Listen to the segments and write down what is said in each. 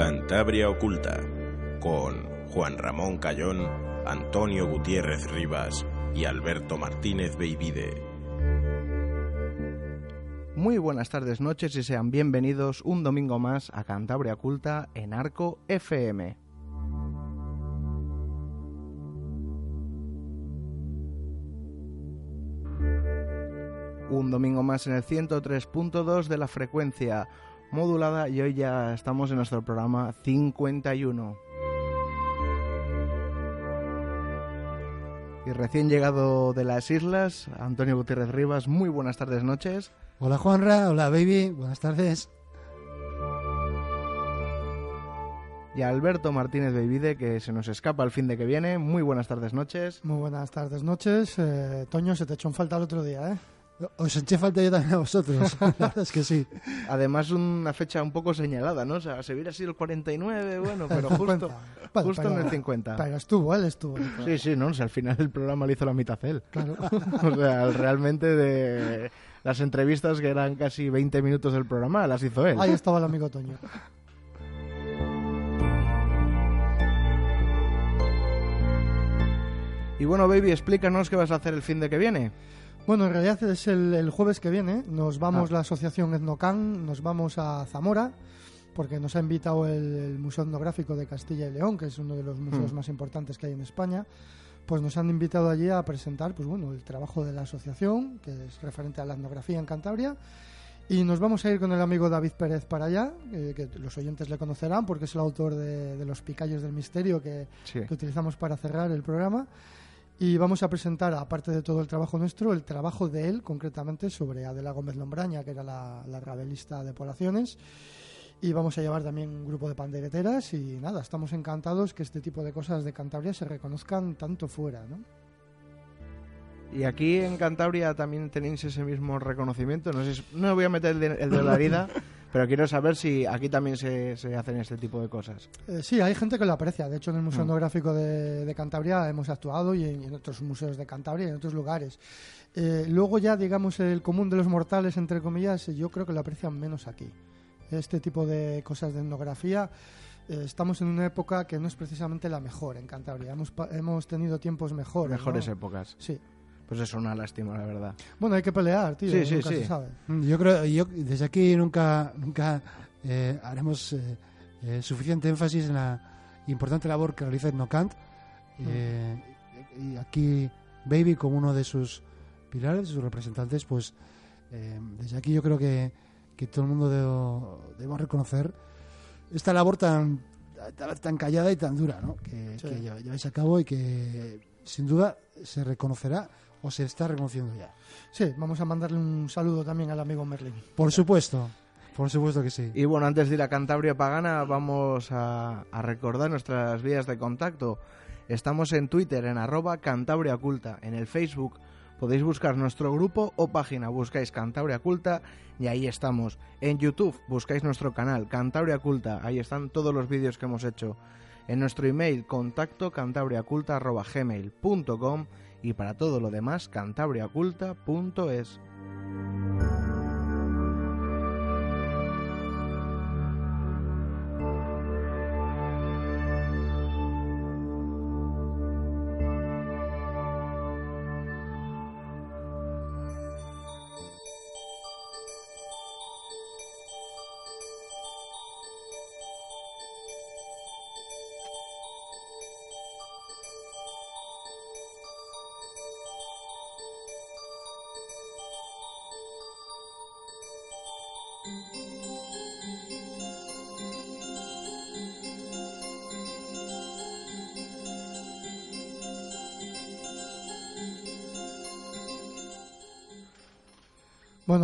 Cantabria Oculta, con Juan Ramón Cayón, Antonio Gutiérrez Rivas y Alberto Martínez Beivide. Muy buenas tardes, noches y sean bienvenidos un domingo más a Cantabria Oculta en Arco FM. Un domingo más en el 103.2 de la frecuencia modulada y hoy ya estamos en nuestro programa 51. Y recién llegado de las islas, Antonio Gutiérrez Rivas, muy buenas tardes, noches. Hola Juanra, hola baby, buenas tardes. Y a Alberto Martínez Beivide, que se nos escapa el fin de que viene. Muy buenas tardes, noches. Muy buenas tardes, noches. Eh, Toño, se te echó en falta el otro día, ¿eh? Os eché falta yo también a vosotros, la verdad es que sí. Además, una fecha un poco señalada, ¿no? O sea, se hubiera sido el 49, bueno, pero justo, Vale, justo pero- en el 50. Pero estuvo, él estuvo. Sí, sí, no, o sea, al final el programa lo hizo la mitad él. Claro. O sea, realmente de las entrevistas que eran casi 20 minutos del programa, las hizo él. Ahí estaba el amigo Toño. Y bueno, baby, explícanos qué vas a hacer el fin de que viene. Bueno, en realidad es el, el jueves que viene. Nos vamos Ah. la asociación Etnocan, nos vamos a Zamora, porque nos ha invitado el, el Museo Etnográfico de Castilla y León, que es uno de los museos Mm. más importantes que hay en España. Pues nos han invitado allí a presentar, pues bueno, el trabajo de la asociación, que es referente a la etnografía en Cantabria. Y nos vamos a ir con el amigo David Pérez para allá, eh, que los oyentes le conocerán porque es el autor de, de Los Picayos del Misterio, que, Sí. que utilizamos para cerrar el programa. Y vamos a presentar, aparte de todo el trabajo nuestro, el trabajo de él, concretamente, sobre Adela Gómez Lombraña, que era la, la rabelista de poblaciones. Y vamos a llevar también un grupo de pandereteras y nada, estamos encantados que este tipo de cosas de Cantabria se reconozcan tanto fuera, ¿no? Y aquí en Cantabria también tenéis ese mismo reconocimiento. No sé, si- no voy a meter el de, el de la herida, pero quiero saber si aquí también se, se hacen este tipo de cosas. Eh, sí, hay gente que lo aprecia. De hecho, en el Museo Mm. Etnográfico de, de Cantabria hemos actuado y en, otros museos de Cantabria y en otros lugares. Eh, luego ya, digamos, el común de los mortales, entre comillas, yo creo que lo aprecian menos aquí. Este tipo de cosas de etnografía, eh, estamos en una época que no es precisamente la mejor en Cantabria. Hemos, hemos tenido tiempos mejores. Mejores ¿no? épocas. Sí. Pues es una lástima, la verdad. Bueno, hay que pelear, tío. Sí, sí, nunca sí. se sabe. Mm, Yo creo, yo desde aquí nunca, nunca eh, haremos eh, eh, suficiente énfasis en la importante labor que realiza Etnocant. Eh, y aquí Baby, como uno de sus pilares, de sus representantes, pues desde aquí yo creo que, que todo el mundo debo- debemos reconocer esta labor tan, tan, callada y tan dura ¿no? que, Sí. que lle- lleváis a cabo y que sin duda se reconocerá o se está reconociendo ya. Sí, vamos a mandarle un saludo también al amigo Merlin. Por supuesto, por supuesto que sí. Y bueno, antes de ir a Cantabria Pagana, vamos a, a recordar nuestras vías de contacto. Estamos en Twitter, en arroba Cantabria Culta. En el Facebook podéis buscar nuestro grupo o página, buscáis Cantabria Culta y ahí estamos. En YouTube buscáis nuestro canal, Cantabria Culta. Ahí están todos los vídeos que hemos hecho. En nuestro email, contacto cantabriaculta arroba gmail.com y para todo lo demás, cantabriaculta.es.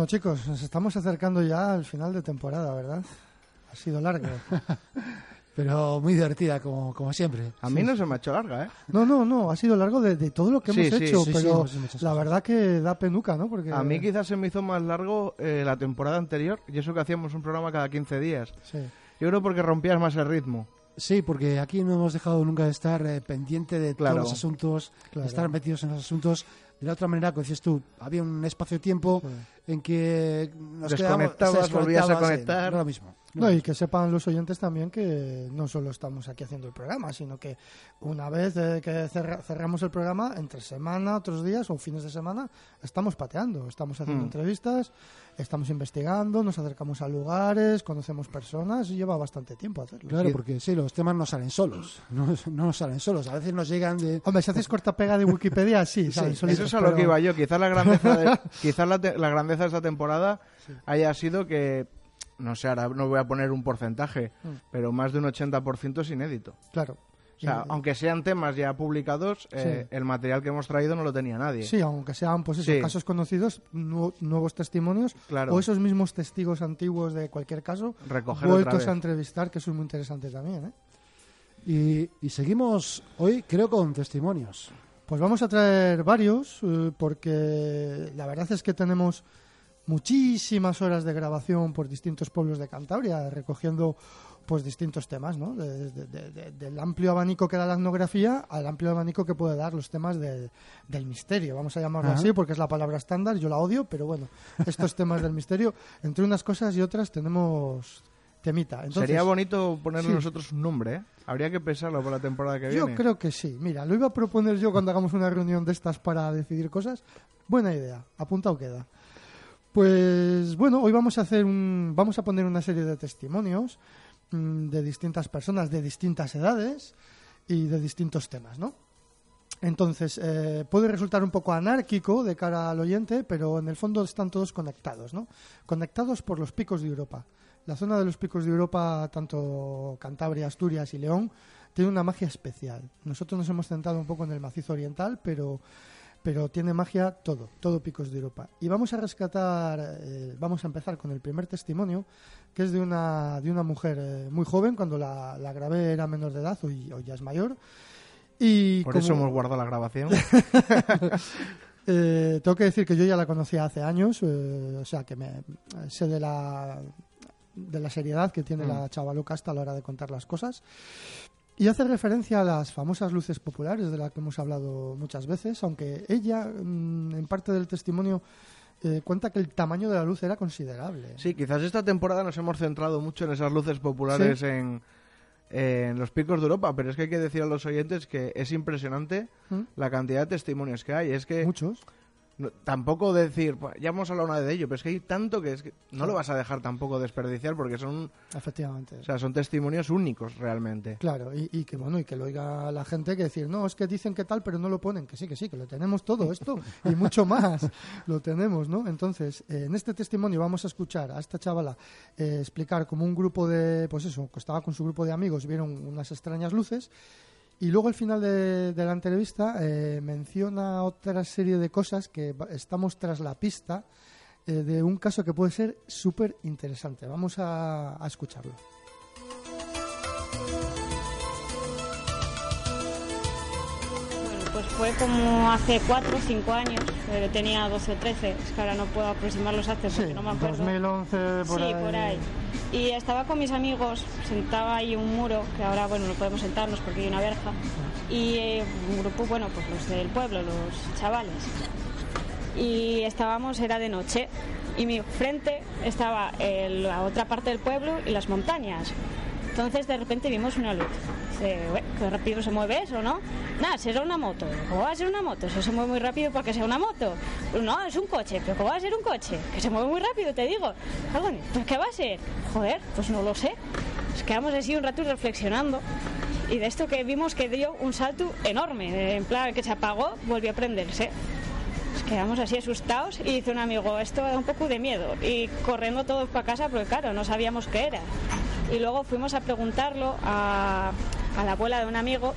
Bueno, chicos, nos estamos acercando ya al final de temporada, ¿verdad? Ha sido largo. Pero muy divertida, como, como siempre. A mí no se me ha hecho larga, ¿eh? No, no, no, ha sido largo de, de todo lo que Sí, hemos sí, hecho, sí, sí, pero la verdad que da penuca, ¿no? Porque A mí quizás se me hizo más largo eh, la temporada anterior, y eso que hacíamos un programa cada 15 días. Sí. Yo creo porque rompías más el ritmo. Sí, porque aquí no hemos dejado nunca de estar eh, pendiente de Claro. todos los asuntos, Claro. de estar metidos en los asuntos. De la otra manera, como dices tú, había un espacio-tiempo Sí. En que nos Desconectabas, se volvías a sí, conectar. lo mismo. No, y que sepan los oyentes también que no solo estamos aquí haciendo el programa, sino que una vez eh, que cerra- cerramos el programa, entre semana, otros días o fines de semana, estamos pateando, estamos haciendo Mm. entrevistas, estamos investigando, nos acercamos a lugares, conocemos personas y lleva bastante tiempo hacerlo. Claro, Sí. porque sí, los temas no salen solos. No, no nos salen solos. A veces nos llegan de. Hombre, si haces corta pega de Wikipedia, sí, salen Eso solitos, es a lo pero- que iba yo. Quizás la grandeza de, quizás la, te- la grandeza de esta temporada haya sido que, no sé, ahora no voy a poner un porcentaje, Mm. pero más de un 80% es inédito. Claro. O sea, Y- aunque sean temas ya publicados, eh, Sí. el material que hemos traído no lo tenía nadie. Sí, aunque sean pues eso, Sí. casos conocidos, nu- nuevos testimonios Claro. o esos mismos testigos antiguos de cualquier caso Recoger vueltos a entrevistar, que eso es muy interesante también. ¿eh? Y, y seguimos hoy, creo, con testimonios. Pues vamos a traer varios, eh, porque la verdad es que tenemos muchísimas horas de grabación por distintos pueblos de Cantabria, recogiendo pues distintos temas, ¿no? De- de- de- de- del amplio abanico que da la etnografía al amplio abanico que puede dar los temas del, del misterio, vamos a llamarlo Ajá. así, porque es la palabra estándar, yo la odio, pero bueno, estos temas del misterio, entre unas cosas y otras tenemos temita. Entonces, Sería bonito ponerle Sí. nosotros un nombre, ¿eh? Habría que pensarlo para la temporada que Yo viene. creo que sí. Mira, lo iba a proponer yo cuando hagamos una reunión de estas para decidir cosas. Buena idea. Apuntado queda. Pues bueno, hoy vamos a hacer un, vamos a poner una serie de testimonios mm, de distintas personas de distintas edades y de distintos temas, ¿no? Entonces, eh, puede resultar un poco anárquico de cara al oyente, pero en el fondo están todos conectados, ¿no? Conectados por los picos de Europa. La zona de los picos de Europa, tanto Cantabria, Asturias y León, tiene una magia especial. Nosotros nos hemos centrado un poco en el macizo oriental, pero, pero tiene magia todo, todo picos de Europa. Y vamos a rescatar, eh, vamos a empezar con el primer testimonio, que es de una, de una mujer eh, muy joven, cuando la, la grabé era menor de edad, hoy, hoy ya es mayor. Y Por como- eso hemos guardado la grabación. eh, tengo que decir que yo ya la conocía hace años, eh, o sea que me sé de la de la seriedad que tiene Mm. la chavaluca hasta la hora de contar las cosas. Y hace referencia a las famosas luces populares de las que hemos hablado muchas veces, aunque ella, mm, en parte del testimonio, eh, cuenta que el tamaño de la luz era considerable. Sí, quizás esta temporada nos hemos centrado mucho en esas luces populares Sí. en, en los picos de Europa, pero es que hay que decir a los oyentes que es impresionante ¿Mm? la cantidad de testimonios que hay. Es que Muchos. No- tampoco decir, "Pues, ya hemos hablado una vez de ello, pero es que hay tanto que, es que no lo vas a dejar tampoco desperdiciar porque son, Efectivamente. o sea, son testimonios únicos realmente. Claro, y, y que bueno, y que lo oiga la gente que decir, no, es que dicen que tal, pero no lo ponen, que sí, que sí, que lo tenemos todo esto y mucho más, lo tenemos, ¿no? Entonces, eh, en este testimonio vamos a escuchar a esta chavala eh, explicar como un grupo de, pues eso, que estaba con su grupo de amigos, vieron unas extrañas luces y luego al final de, la entrevista eh, menciona otra serie de cosas que estamos tras la pista eh, de un caso que puede ser súper interesante. Vamos a- a escucharlo. Bueno, pues fue como hace 4 o 5 años, pero tenía 12 o 13, es que ahora no puedo aproximar los haces porque no me acuerdo. 2011 por sí, ahí. por ahí. Y estaba con mis amigos, sentaba ahí un muro, que ahora, bueno, no podemos sentarnos porque hay una verja, y eh, un grupo, bueno, pues los del pueblo, los chavales. Y estábamos, era de noche, y mi frente estaba eh, la otra parte del pueblo y las montañas. Entonces de repente vimos una luz. Dice, "Ué, qué rápido se mueve eso, ¿no? Nada, será una moto. ¿Cómo va a ser una moto? Eso se mueve muy rápido porque sea una moto. No, es un coche. ¿Pero cómo va a ser un coche? Que se mueve muy rápido, te digo. Algo, ¿Pues qué va a ser? Joder, pues no lo sé. Nos quedamos así un rato reflexionando. Y de esto que vimos que dio un salto enorme. En plan, que se apagó, volvió a prenderse. Quedamos así asustados y dice un amigo, esto da un poco de miedo. Y corriendo todos para casa porque claro, no sabíamos qué era. Y luego fuimos a preguntarlo a, la abuela de un amigo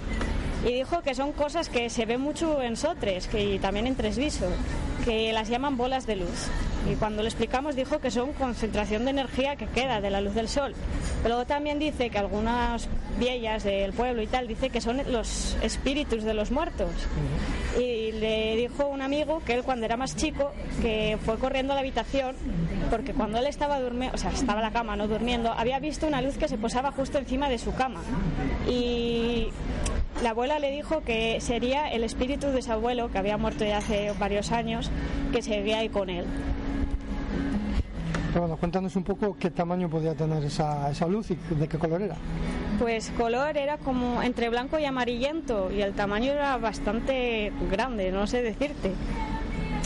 y dijo que son cosas que se ven mucho en Sotres que, y también en Tresviso, que las llaman bolas de luz. Y cuando le explicamos dijo que son concentración de energía que queda de la luz del sol. Pero luego también dice que algunas viejas del pueblo y tal dice que son los espíritus de los muertos. Y le dijo un amigo que él cuando era más chico que fue corriendo a la habitación porque cuando él estaba durmiendo, o sea, estaba en la cama no durmiendo, había visto una luz que se posaba justo encima de su cama. Y la abuela le dijo que sería el espíritu de su abuelo, que había muerto ya hace varios años, que seguía ahí con él. Pero bueno, cuéntanos un poco qué tamaño podía tener esa, esa luz y de qué color era. Pues color era como entre blanco y amarillento y el tamaño era bastante grande, no sé decirte.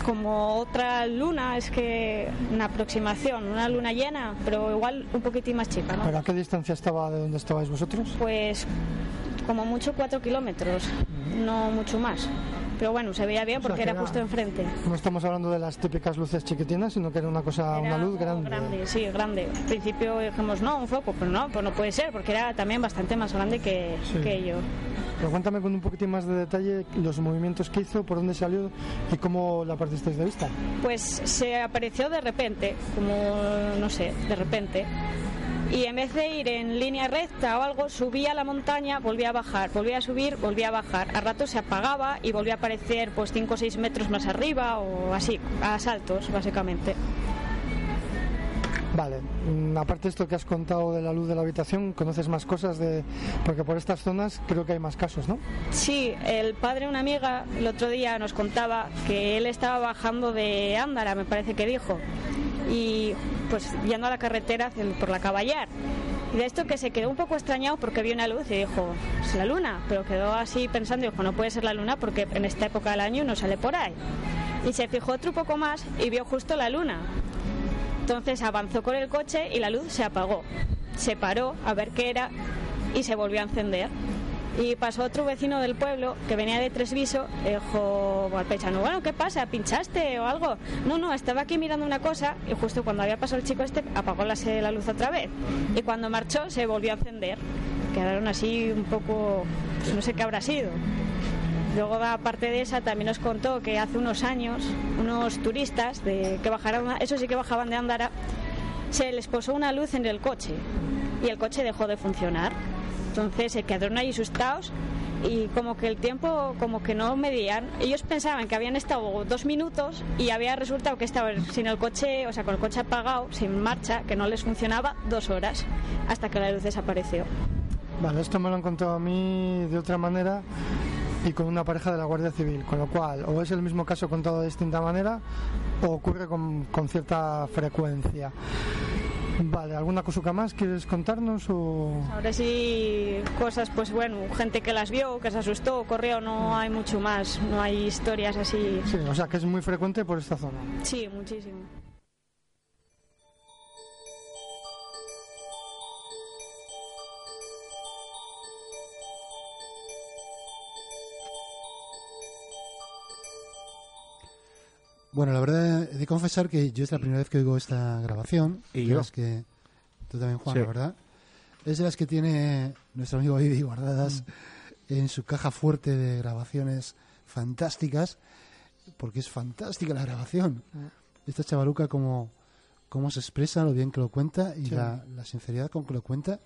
Como otra luna, es que una aproximación, una luna llena, pero igual un poquitín más chica, ¿no? ¿Pero a qué distancia estaba de donde estabais vosotros? Pues como mucho cuatro kilómetros, no mucho más. Pero bueno, se veía bien O sea, porque que era era- justo enfrente. No estamos hablando de las típicas luces chiquitinas, sino que era una cosa, una Era luz algo grande. sí, grande. Al principio dijimos, no, un foco, pero no, pues no puede ser, porque era también bastante más grande que, Sí. que yo. Pero cuéntame con un poquitín más de detalle los movimientos que hizo, por dónde salió y cómo la partisteis de vista. Pues se apareció de repente, como, no sé, de repente. Y en vez de ir en línea recta o algo, subía a la montaña, volvía a bajar, volvía a subir, volvía a bajar. A rato se apagaba y volvía a aparecer pues 5 o 6 metros más arriba o así, a saltos, básicamente. Vale, mm, aparte de esto que has contado de la luz de la habitación, ¿conoces más cosas de...? Porque por estas zonas creo que hay más casos, ¿no? Sí, el padre de una amiga el otro día nos contaba que él estaba bajando de Ándara, me parece que dijo, y pues yendo a la carretera por la Caballar. Y de esto que se quedó un poco extrañado porque vio una luz y dijo, es la luna, pero quedó así pensando dijo, no puede ser la luna porque en esta época del año no sale por ahí. Y se fijó otro poco más y vio justo la luna. Entonces avanzó con el coche y la luz se apagó. Se paró a ver qué era y se volvió a encender. Y pasó otro vecino del pueblo que venía de Tresviso, dijo al paisano, bueno, ¿qué pasa? ¿Pinchaste o algo? No, no, estaba aquí mirando una cosa y justo cuando había pasado el chico este apagó la, la luz otra vez. Y cuando marchó se volvió a encender. Quedaron así un poco, pues no sé qué habrá sido. Luego, aparte de esa, también nos contó que hace unos años unos turistas que bajaron, eso sí que bajaban de Andara, se les posó una luz en el coche y el coche dejó de funcionar. Entonces se quedaron ahí asustados y como que el tiempo como que no medían. Ellos pensaban que habían estado dos minutos y había resultado que estaban sin el coche, o sea, con el coche apagado, sin marcha, que no les funcionaba dos horas hasta que la luz desapareció. Vale, esto me lo han contado a mí de otra manera y con una pareja de la Guardia Civil, con lo cual o es el mismo caso contado de distinta manera o ocurre con, con cierta frecuencia. Vale, ¿alguna cosita más quieres contarnos o...? Ahora sí, cosas, pues bueno, gente que las vio, que se asustó, corrió, no hay mucho más, no hay historias así. Sí, o sea que es muy frecuente por esta zona. Sí, muchísimo. Bueno, la verdad he de confesar que yo es la primera vez que oigo esta grabación. Y yo. las que tú también, Juan, Sí. verdad. Es de las que tiene nuestro amigo Vivi guardadas en su caja fuerte de grabaciones fantásticas, porque es fantástica la grabación. Esta chavaluca como cómo se expresa, lo bien que lo cuenta y Sí. la, la sinceridad con que lo cuenta.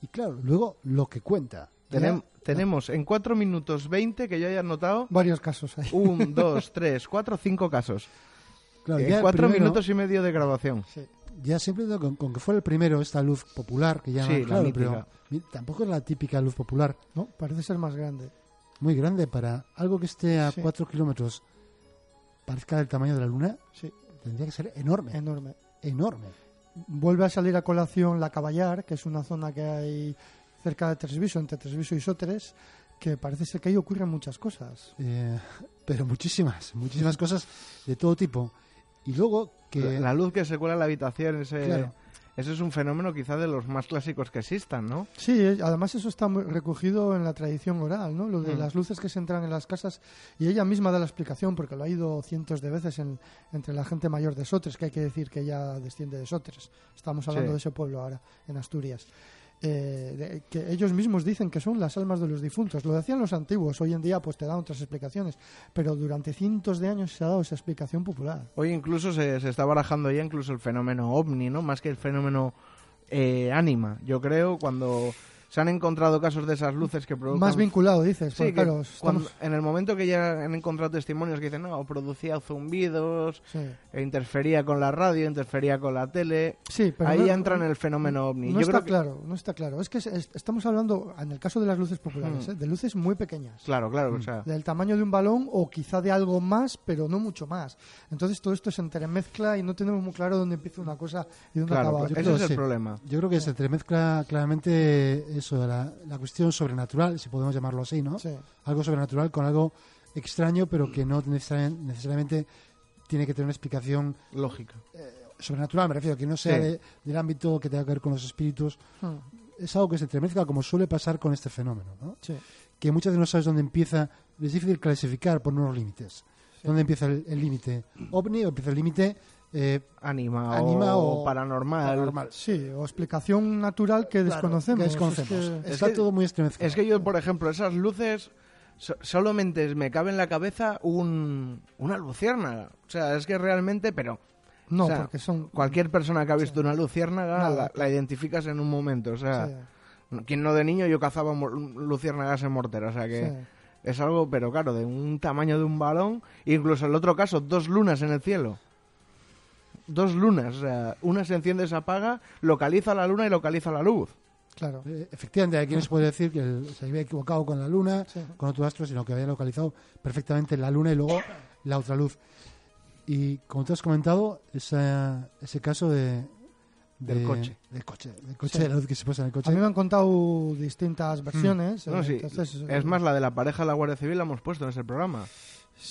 Y claro, luego lo que cuenta. Tenem- Ya- tenemos en 4 minutos 20 que yo haya anotado Varios casos hay. 1, 2, 3, 4, 5 casos. claro, En el 4 primero- minutos y medio de grabación. Sí. Ya siempre con, con que fuera el primero esta luz popular que llaman, Sí, la claro, mítica. pero tampoco es la típica luz popular, ¿No? Parece ser más grande. muy grande para algo que esté a Sí. 4 kilómetros, parezca del tamaño de la luna, Sí, tendría que ser enorme, enorme. enorme. Vuelve a salir a colación la Caballar, que es una zona que hay cerca de Tresviso, entre Tresviso y Sotres, que parece ser que ahí ocurren muchas cosas. Eh, pero muchísimas, muchísimas cosas de todo tipo. Y luego que... La luz que se cuela en la habitación, ese, Claro. ese es un fenómeno quizá de los más clásicos que existan, ¿no? Sí, eh, además eso está muy recogido en la tradición oral, ¿no? Lo de Mm. las luces que se entran en las casas y ella misma da la explicación porque lo ha ido cientos de veces en- entre la gente mayor de Sotres, que hay que decir que ella desciende de Sotres. Estamos hablando Sí. de ese pueblo ahora, en Asturias. Eh, que ellos mismos dicen que son las almas de los difuntos. Lo decían los antiguos, hoy en día pues te dan otras explicaciones, pero durante cientos de años se ha dado esa explicación popular. Hoy incluso se, se está barajando ya incluso el fenómeno ovni, ¿no? Más que el fenómeno eh, ánima. Yo creo cuando se han encontrado casos de esas luces que provocan... Más vinculado, dices. Sí, que claro, cuando- en el momento que ya han encontrado testimonios que dicen, no, producía zumbidos, sí. e interfería con la radio, interfería con la tele... Sí, pero Ahí no- entra en el fenómeno ovni. No Yo está creo que- claro, no está claro. Es que es- es- estamos hablando, en el caso de las luces populares, Mm. ¿eh? de luces muy pequeñas. Claro, claro, o sea... Del tamaño de un balón o quizá de algo más, pero no mucho más. Entonces todo esto se entremezcla y no tenemos muy claro dónde empieza una cosa y dónde Claro, acaba ese otra. creo es el sí. problema. Yo creo que se entremezcla claramente eso, la, la cuestión sobrenatural, si podemos llamarlo así, ¿no? Sí. Algo sobrenatural con algo extraño, pero que no necesari- necesariamente tiene que tener una explicación Lógica. sobrenatural, me refiero, que no sea Sí. de- del ámbito que tenga que ver con los espíritus. Hmm, Es algo que se entremezcla como suele pasar con este fenómeno, ¿no? sí. que muchas veces no sabes dónde empieza, es difícil clasificar por unos límites. ¿Dónde empieza el límite ovni o empieza el límite eh, Anima, Anima o, o paranormal. paranormal? Sí, o explicación natural que Claro, desconocemos. que Es Está que- todo muy estremecido. Es que yo, por ejemplo, esas luces, so- solamente me cabe en la cabeza un, una luciérnaga. O sea, es que realmente, pero no, o sea, porque son... cualquier persona que ha visto una luciérnaga Nada, la, la identificas en un momento. O sea, sí, quien no de niño yo cazaba luciérnagas en mortera. O sea que sí. es algo, pero claro, de un tamaño de un balón. Incluso el otro caso, dos lunas en el cielo. Dos lunas, o sea, una se enciende, se apaga, localiza la luna y localiza la luz. Claro. Eh, Efectivamente, hay quienes puede decir que el- se había equivocado con la luna, Sí. con otro astro, sino que había localizado perfectamente la luna y luego la otra luz. Y como tú has comentado, esa- ese caso de, Del de- coche. Del coche, del coche, Sí. de la luz que se posa en el coche. A mí me han contado distintas versiones. Mm. No, eh, sí. entonces, Es más, la de la pareja de la Guardia Civil la hemos puesto en ese programa.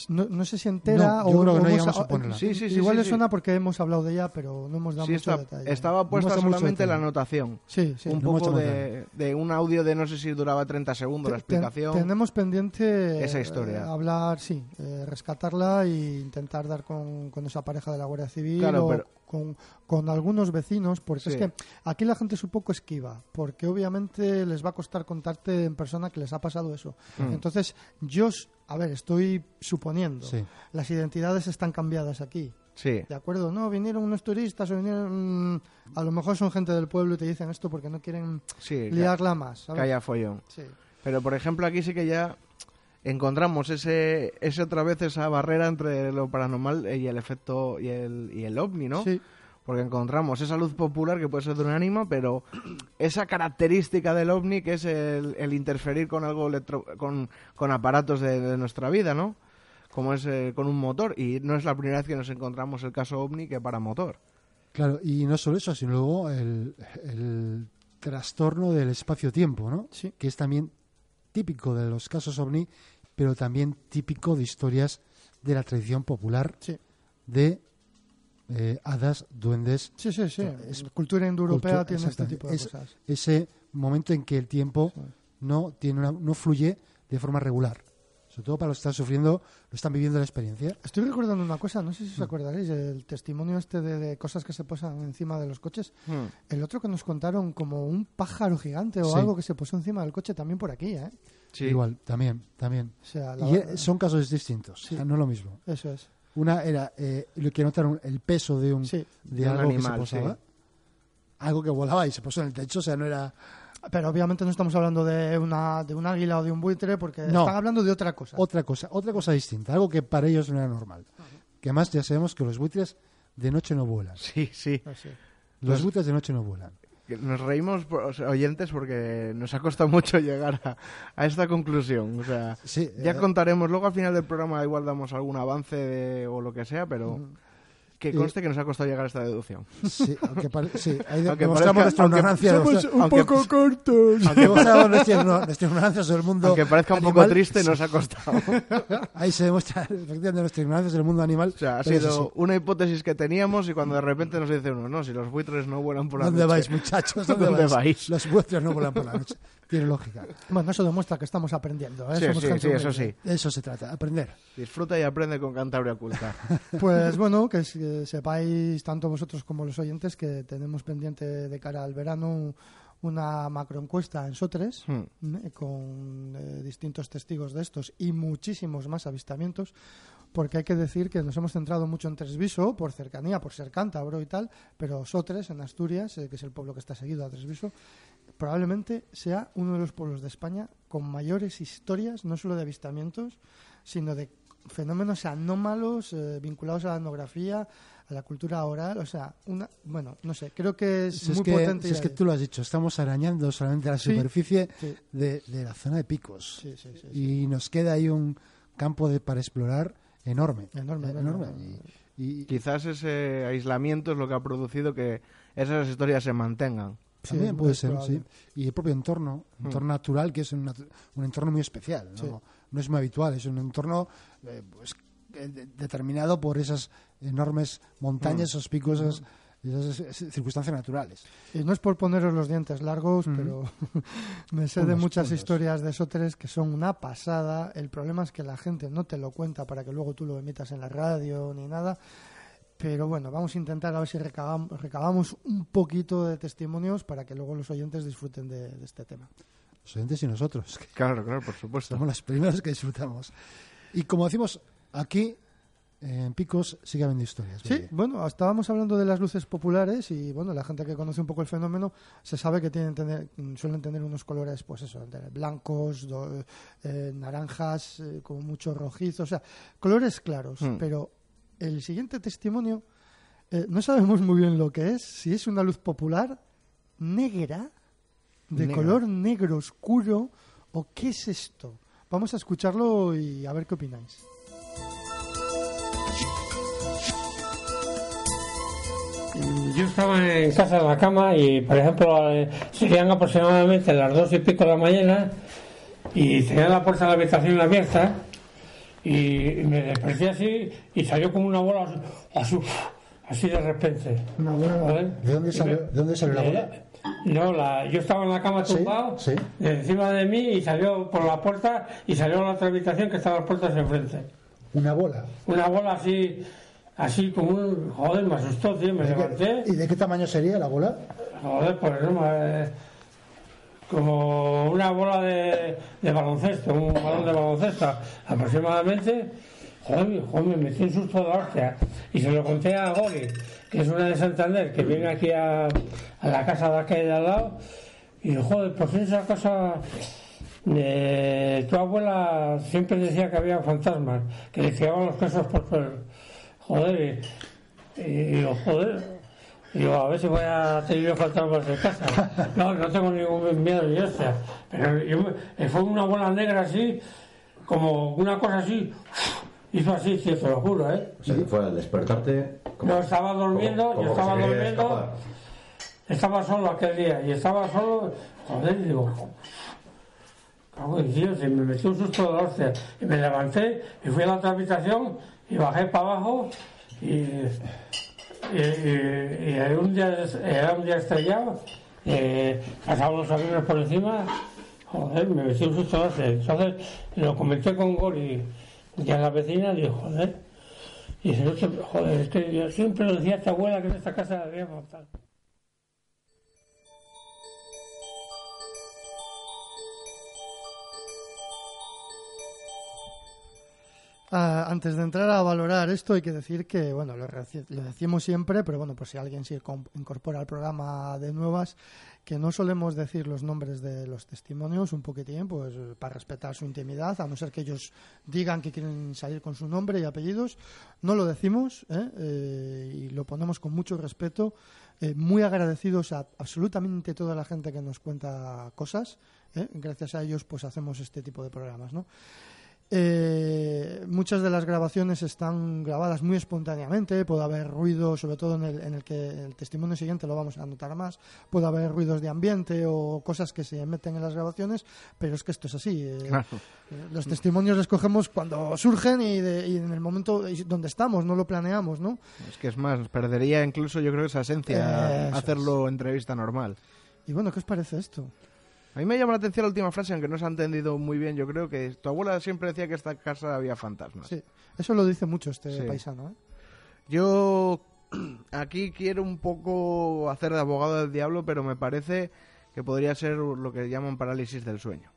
No, no sé si entera No, yo o creo que no llegamos a ponerla. Sí, sí, sí, Igual sí, le sí. suena porque hemos hablado de ella, pero no hemos dado Sí, mucho está- detalle. estaba puesta solamente la anotación. Sí, sí. un poco de, de un audio de no sé si duraba 30 segundos la te- explicación. tenemos pendiente Esa eh, historia. hablar, sí, eh, rescatarla e intentar dar con, con esa pareja de la Guardia Civil Claro, o pero- con, con algunos vecinos, porque es que aquí la gente es un poco esquiva, porque obviamente les va a costar contarte en persona que les ha pasado eso. Mm. Entonces, yo, a ver, estoy suponiendo, Sí. las identidades están cambiadas aquí. Sí, ¿De acuerdo? No, vinieron unos turistas o vinieron... mm, A lo mejor son gente del pueblo y te dicen esto porque no quieren sí, liarla más. que ¿sabes? haya follón. Sí. Pero por ejemplo aquí sí que ya encontramos ese, ese otra vez esa barrera entre lo paranormal y el efecto y el, y el ovni, ¿no? Sí, Porque encontramos esa luz popular que puede ser de un ánima, pero esa característica del ovni que es el, el interferir con algo electro, con, con aparatos de, de nuestra vida, ¿no? Como es eh, con un motor. Y no es la primera vez que nos encontramos el caso ovni que para motor. Claro, y no solo eso, sino luego el, el trastorno del espacio-tiempo, ¿no? Sí. Que es también típico de los casos ovni, pero también típico de historias de la tradición popular sí. de eh, hadas, duendes, Sí, sí, sí. Es- cultura indoeuropea tiene este tipo de Es- cosas. ese momento en que el tiempo no tiene una- no fluye de forma regular. Sobre todo para los que están sufriendo, lo están viviendo la experiencia. Estoy recordando una cosa, no sé si os Mm. acordaréis, el testimonio este de, de cosas que se posan encima de los coches. El otro que nos contaron como un pájaro gigante o Sí. algo que se posó encima del coche también por aquí, ¿eh? Sí. Igual, también, también. O sea, la- Y eh, son casos distintos, Sí. o sea, no es lo mismo. Eso es. Una era eh, lo que notaron el peso de un, Sí. de De un algo animal, que se posaba. sí. Algo que volaba y se posó en el techo, o sea, no era... Pero obviamente no estamos hablando de una de un águila o de un buitre porque No. están hablando de otra cosa. Otra cosa, otra cosa distinta, algo que para ellos no era normal. Que además ya sabemos que los buitres de noche no vuelan. Sí, sí. Así. Los buitres de noche no vuelan. Nos reímos, oyentes, porque nos ha costado mucho llegar a, a esta conclusión. O sea, Sí, ya eh, contaremos, luego al final del programa igual damos algún avance de- o lo que sea, pero que Y- conste que nos ha costado llegar a esta deducción. Sí, aunque pare- sí, ahí Aunque demostramos parezca- nuestra ignorancia. somos nuestra- un Aunque- poco cortos. aunque demostramos nuestra, igno- nuestra ignorancia sobre el mundo Aunque parezca un poco animal, triste, nos ha costado. Ahí se demuestra efectivamente nuestra ignorancia sobre el mundo animal. O sea, ha sido sí. una hipótesis que teníamos y cuando de repente nos dice uno, no, si los buitres no vuelan por la ¿Dónde noche. vais, muchachos? ¿Dónde, ¿Dónde vais? vais? Los buitres no vuelan por la noche. Tiene lógica. Bueno, eso demuestra que estamos aprendiendo. ¿eh? Sí, Somos sí, gente sí, eso sí. De eso se trata, aprender. Disfruta y aprende con Cantabria Oculta. Pues bueno, que, s- que sepáis tanto vosotros como los oyentes que tenemos pendiente de cara al verano una macroencuesta en Sotres Hmm. ¿eh? con eh, distintos testigos de estos y muchísimos más avistamientos porque hay que decir que nos hemos centrado mucho en Tresviso por cercanía, por ser cántabro y tal, pero Sotres en Asturias, eh, que es el pueblo que está seguido a Tresviso, probablemente sea uno de los pueblos de España con mayores historias, no solo de avistamientos, sino de fenómenos anómalos eh, vinculados a la etnografía, a la cultura oral, o sea, una, bueno, no sé, creo que es Si muy es que, potente. si es que tú lo has dicho, estamos arañando solamente la Sí, superficie sí. de, de la zona de picos. Sí, sí, sí, sí. Y nos queda ahí un campo de, para explorar enorme. Enorme, Eh, enorme. Y, y Quizás ese aislamiento es lo que ha producido que esas historias se mantengan. Sí, también puede ser, probable. sí. Y el propio entorno, entorno natural, que es un, un entorno muy especial. ¿no? No es muy habitual, es un entorno eh, pues, eh, de- determinado por esas enormes montañas, esos picos, esas, circunstancias naturales. Y no es por poneros los dientes largos, Ujú. pero me sé de muchas historias de Sóteres que son una pasada. El problema es que la gente no te lo cuenta para que luego tú lo emitas en la radio ni nada. Pero bueno, vamos a intentar a ver si recabam- recabamos un poquito de testimonios para que luego los oyentes disfruten de, de este tema. Los oyentes y nosotros, que Claro, claro, por supuesto. somos los primeros que disfrutamos. Y como decimos, aquí en Picos sigue habiendo historias. Sí, bueno, estábamos hablando de las luces populares y bueno, la gente que conoce un poco el fenómeno se sabe que tienen tener, suelen tener unos colores, pues eso, blancos, do- eh, naranjas, eh, como mucho rojizo, o sea, colores claros. Hmm. Pero el siguiente testimonio eh, no sabemos muy bien lo que es, si es una luz popular negra, de color negro oscuro, o qué es esto. Vamos a escucharlo y a ver qué opináis. Yo estaba en casa en la cama y, por ejemplo, eh, serían aproximadamente las dos y pico de la mañana y tenía la puerta de la habitación abierta y me desperté así y salió como una bola así, así de repente. Una bola- ¿Vale? ¿De dónde salió- de dónde salió la bola? No, la, yo estaba en la cama tumbado, sí. de encima de mí y salió por la puerta y salió a la otra habitación que estaba las puertas enfrente. Una bola. Una bola así, así como un... Joder, me asustó, tío, me levanté. ¿Y de qué tamaño sería la bola? Joder, pues no, eh, como una bola de, de baloncesto, un balón de baloncesto aproximadamente. Joder, joder, me metí un susto de hostia. Y se lo conté a Gori, que es una de Santander, que viene aquí a, a la casa de aquí de al lado. Y joder, pues esa casa de tu abuela siempre decía que había fantasmas, que le tiraban los quesos por suelo. Joder, y, y digo, joder. Digo, a ver si voy a tener fantasmas de casa. No, no tengo ningún miedo ni hostia. Pero yo fue una bola negra así, como una cosa así. Hizo así, tío, te lo juro, ¿eh? O sea, que fue al despertarte. Yo estaba durmiendo, como- como yo estaba se durmiendo, escapar. estaba solo aquel día y estaba solo, joder, y digo, cago en Dios, y me metí un susto de hostia. Y me levanté y fui a la otra habitación y bajé para abajo y, y, y- un día, era un día estrellado, eh, pasaban los aviones por encima, joder, me metí un susto de hostia. Entonces lo comenté con Gori y a la vecina, digo, joder. Y dice, "No te- joder, yo siempre lo decía a esta abuela que en esta casa había fantasmas. Ah, antes de entrar a valorar esto, hay que decir que, bueno, lo, lo decimos siempre, pero bueno, por si alguien se incorpora al programa de nuevas, que no solemos decir los nombres de los testimonios un poquitín, pues para respetar su intimidad, a no ser que ellos digan que quieren salir con su nombre y apellidos. No lo decimos ¿eh? Eh, y lo ponemos con mucho respeto. Eh, muy agradecidos a absolutamente toda la gente que nos cuenta cosas. Gracias a ellos, pues hacemos este tipo de programas, ¿no? Eh, muchas de las grabaciones están grabadas muy espontáneamente, puede haber ruido, sobre todo en el, en el que el testimonio siguiente lo vamos a notar más, puede haber ruidos de ambiente o cosas que se meten en las grabaciones, pero es que esto es así. eh, Claro. eh, Los testimonios los cogemos cuando surgen y, de- y en el momento donde estamos, no lo planeamos, ¿no? Es que es más, perdería incluso yo creo esa esencia hacerlo entrevista normal. Y bueno, ¿qué os parece esto? A mí me llama la atención la última frase, aunque no se ha entendido muy bien. Yo creo que tu abuela siempre decía que esta casa había fantasmas. Sí, eso lo dice mucho este Sí. paisano, ¿eh? Yo aquí quiero un poco hacer de abogado del diablo, pero me parece que podría ser lo que llaman parálisis del sueño.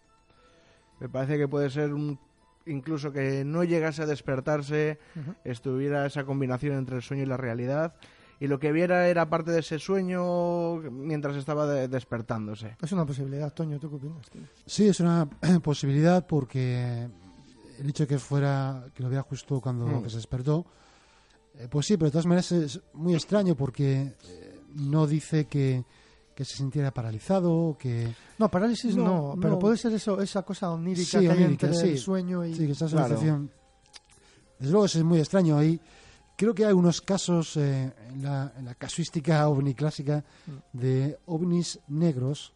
Me parece que puede ser un incluso que no llegase a despertarse, estuviera esa combinación entre el sueño y la realidad y lo que viera era parte de ese sueño mientras estaba de- despertándose. Es una posibilidad, Toño, ¿tú qué opinas? tío? Sí, es una posibilidad porque el hecho de que fuera, que lo viera justo cuando Mm. que se despertó, eh, pues sí, pero de todas maneras es muy extraño porque eh, no dice que, que se sintiera paralizado, que No, parálisis no, No, pero no. puede ser eso, esa cosa onírica Sí, que hay entre sí. el sueño y... sí, que esa Claro. sensación. Desde luego es muy extraño ahí. Creo que hay unos casos eh, en, la, en la casuística ovni clásica Mm. de ovnis negros.